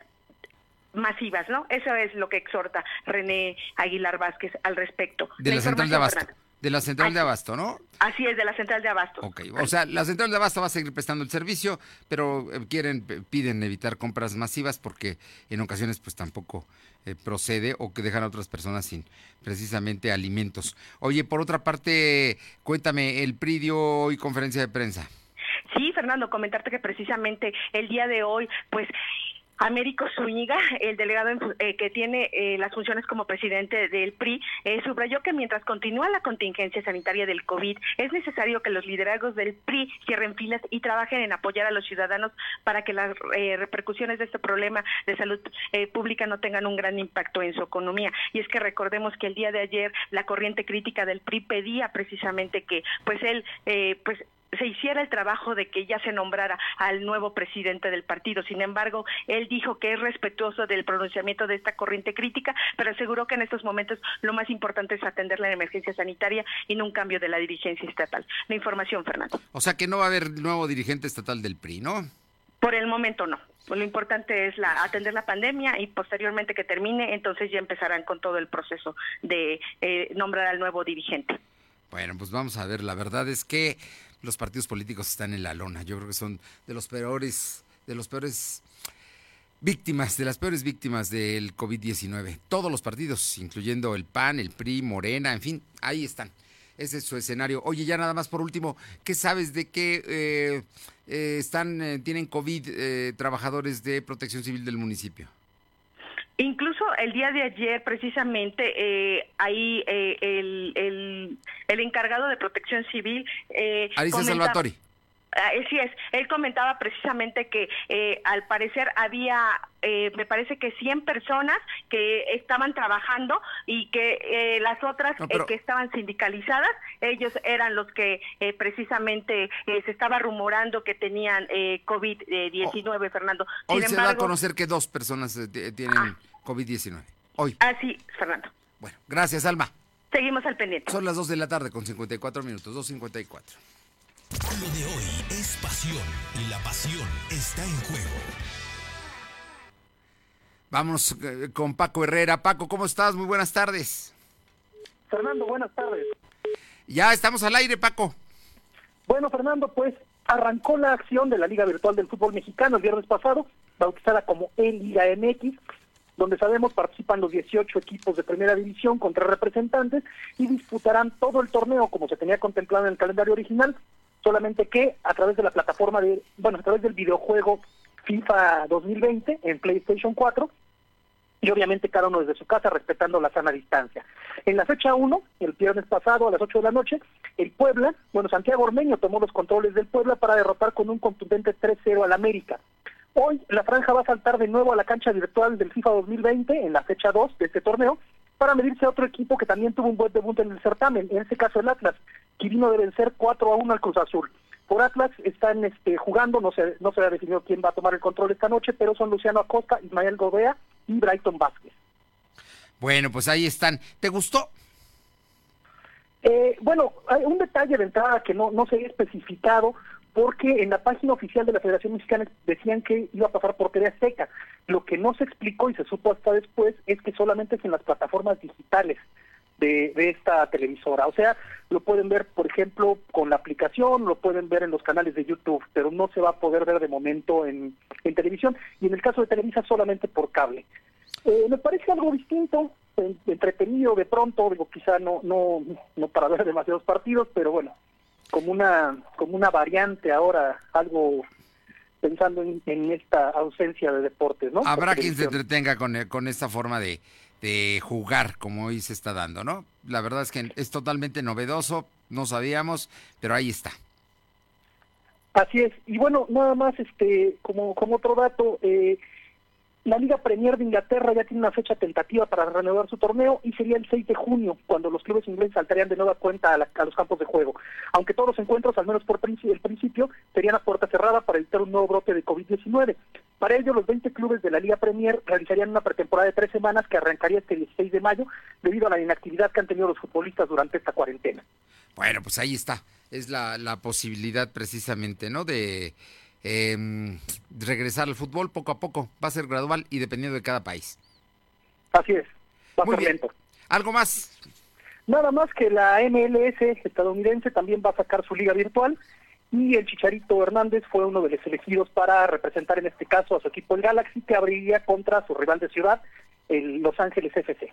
L: masivas, ¿no? Eso es lo que exhorta René Aguilar Vázquez al respecto.
A: De la, central de
L: información,
A: Abasto. De la central de Abasto, ¿no?
L: Así es, de la central de Abasto.
A: Ok, o sea, la central de Abasto va a seguir prestando el servicio, pero eh, quieren, piden evitar compras masivas porque en ocasiones pues tampoco eh, procede o que dejan a otras personas sin precisamente alimentos. Oye, por otra parte, cuéntame, el PRI dio hoy conferencia de prensa.
L: Sí, Fernando, comentarte que precisamente el día de hoy, pues Américo Zúñiga, el delegado eh, que tiene eh, las funciones como presidente del PRI, eh, subrayó que mientras continúa la contingencia sanitaria del COVID, es necesario que los liderazgos del PRI cierren filas y trabajen en apoyar a los ciudadanos para que las eh, repercusiones de este problema de salud eh, pública no tengan un gran impacto en su economía. Y es que recordemos que el día de ayer la corriente crítica del PRI pedía precisamente que, pues él, eh, pues se hiciera el trabajo de que ya se nombrara al nuevo presidente del partido. Sin embargo, él dijo que es respetuoso del pronunciamiento de esta corriente crítica, pero aseguró que en estos momentos lo más importante es atender la emergencia sanitaria y no un cambio de la dirigencia estatal. La información, Fernando.
A: O sea que no va a haber nuevo dirigente estatal del PRI, ¿no?
L: Por el momento no. Lo importante es la, atender la pandemia y posteriormente que termine, entonces ya empezarán con todo el proceso de eh, nombrar al nuevo dirigente.
A: Bueno, pues vamos a ver, la verdad es que los partidos políticos están en la lona. Yo creo que son de los peores, de los peores víctimas, de las peores víctimas del COVID-19. Todos los partidos, incluyendo el PAN, el PRI, Morena, en fin, ahí están. Ese es su escenario. Oye, ya nada más por último, ¿qué sabes de que eh, eh, están, eh, tienen COVID eh, trabajadores de Protección Civil del municipio?
L: Incluso el día de ayer, precisamente, eh, ahí eh, el, el, el encargado de protección civil... Eh,
A: Salvatori.
L: Ah, Así es, él comentaba precisamente que eh, al parecer había, eh, me parece que 100 personas que estaban trabajando y que eh, las otras
A: No,
L: eh,
A: pero-
L: que estaban sindicalizadas, ellos eran los que eh, precisamente eh, se estaba rumorando que tenían eh, COVID-19, Fernando.
A: Hoy se da a conocer que dos personas tienen COVID-19. Hoy.
L: así, Fernando.
A: Bueno, gracias, Alma.
L: Seguimos al pendiente.
A: Son las 2 de la tarde con 54 minutos, 2.54.
B: Lo de hoy es pasión y la pasión está en juego.
A: Vamos eh, con Paco Herrera. Paco, ¿cómo estás? Muy buenas tardes.
C: Fernando, buenas tardes.
A: Ya estamos al aire, Paco.
T: Bueno, Fernando, pues arrancó la acción de la Liga Virtual del Fútbol Mexicano el viernes pasado, bautizada como E-Liga MX, donde sabemos participan los 18 equipos de primera división con tres representantes y disputarán todo el torneo como se tenía contemplado en el calendario original, solamente que a través de la plataforma de, bueno, a través del videojuego FIFA 2020 en PlayStation 4 y obviamente cada uno desde su casa respetando la sana distancia. En la fecha 1, el viernes pasado a las 8 de la noche, el Puebla, bueno, Santiago Ormeño tomó los controles del Puebla para derrotar con un contundente 3-0 al América. Hoy la franja va a saltar de nuevo a la cancha virtual del FIFA 2020 en la fecha 2 de este torneo para medirse a otro equipo que también tuvo un buen debut en el certamen, en este caso el Atlas, que vino de vencer 4 a 1 al Cruz Azul. Por Atlas están este, jugando, no se, no se ha definido quién va a tomar el control esta noche, pero son Luciano Acosta, Ismael Gobea y Brighton Vázquez.
A: Bueno, pues ahí están. ¿Te gustó?
T: Eh, bueno, hay un detalle de entrada que no, no se había especificado, porque en la página oficial de la Federación Mexicana decían que iba a pasar por TV Azteca. Lo que no se explicó y se supo hasta después es que solamente es en las plataformas digitales de, esta televisora. O sea, lo pueden ver, por ejemplo, con la aplicación, lo pueden ver en los canales de YouTube, pero no se va a poder ver de momento en, en televisión. Y en el caso de Televisa, solamente por cable. Eh, me parece algo distinto, entretenido de pronto, digo, quizá no, no, no para ver demasiados partidos, pero bueno, como una, como una variante ahora, algo pensando en, en esta ausencia de deportes, ¿no?
A: Habrá quien se entretenga con, con esta forma de, de jugar como hoy se está dando, ¿no? La verdad es que es totalmente novedoso, no sabíamos, pero ahí está.
T: Así es, y bueno, nada más este como, como otro dato, eh, la Liga Premier de Inglaterra ya tiene una fecha tentativa para reanudar su torneo y sería el 6 de junio, cuando los clubes ingleses saltarían de nueva cuenta a, la, a los campos de juego. Aunque todos los encuentros, al menos por el principio, serían a puerta cerrada para evitar un nuevo brote de COVID-19. Para ello, los 20 clubes de la Liga Premier realizarían una pretemporada de tres semanas que arrancaría este 16 de mayo debido a la inactividad que han tenido los futbolistas durante esta cuarentena.
A: Bueno, pues ahí está. Es la, la posibilidad precisamente, ¿no? De eh, regresar al fútbol poco a poco. Va a ser gradual y dependiendo de cada país.
T: Así es. Va
A: Muy
T: a ser
A: bien.
T: lento.
A: ¿Algo más?
T: Nada más que la MLS estadounidense también va a sacar su liga virtual y el Chicharito Hernández fue uno de los elegidos para representar en este caso a su equipo el Galaxy que abriría contra su rival de ciudad, el Los Ángeles FC.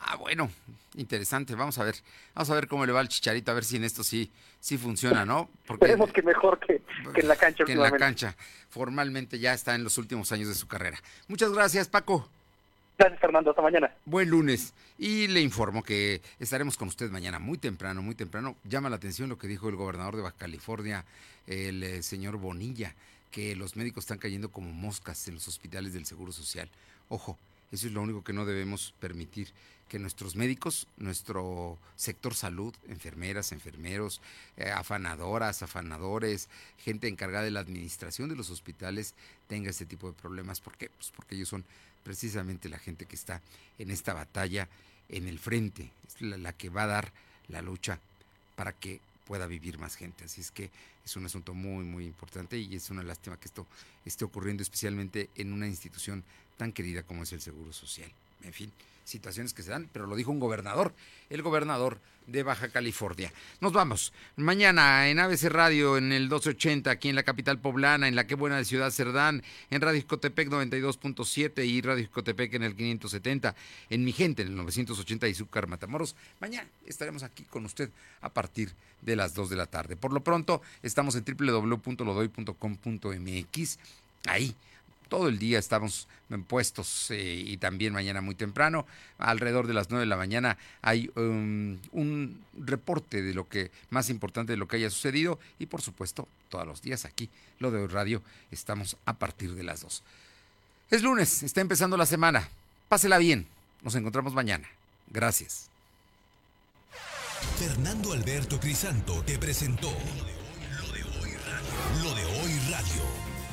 A: Ah, bueno, interesante. Vamos a ver, vamos a ver cómo le va al Chicharito, a ver si en esto sí, sí funciona, ¿no? Porque
T: Esperemos que mejor que, que en la cancha
A: que en la cancha formalmente ya está en los últimos años de su carrera. Muchas gracias, Paco.
T: Gracias, Fernando. Hasta mañana.
A: Buen lunes. Y le informo que estaremos con usted mañana muy temprano, muy temprano. Llama la atención lo que dijo el gobernador de Baja California, el eh, señor Bonilla, que los médicos están cayendo como moscas en los hospitales del Seguro Social. Ojo, eso es lo único que no debemos permitir, que nuestros médicos, nuestro sector salud, enfermeras, enfermeros, eh, afanadoras, afanadores, gente encargada de la administración de los hospitales, tenga este tipo de problemas. ¿Por qué? Pues porque ellos son precisamente la gente que está en esta batalla en el frente, es la, la que va a dar la lucha para que pueda vivir más gente. Así es que es un asunto muy, muy importante y es una lástima que esto esté ocurriendo especialmente en una institución tan querida como es el Seguro Social. En fin, situaciones que se dan, pero lo dijo un gobernador, el gobernador de Baja California. Nos vamos. Mañana en ABC Radio, en el 1280, aquí en la capital poblana, en la que buena Ciudad Cerdán, en Radio Jicotepec 92.7 y Radio Jicotepec en el 570, en Mi Gente en el 980 y Zúcar Matamoros. Mañana estaremos aquí con usted a partir de las 2 de la tarde. Por lo pronto, estamos en www.lodoy.com.mx. Ahí todo el día estamos en puestos eh, y también mañana muy temprano, alrededor de las 9 de la mañana, hay um, un reporte de lo que más importante de lo que haya sucedido y por supuesto todos los días aquí, lo de hoy radio, estamos a partir de las 2. Es lunes, está empezando la semana, pásela bien, nos encontramos mañana. Gracias.
B: Fernando Alberto Crisanto te presentó lo de hoy radio. Lo de hoy radio.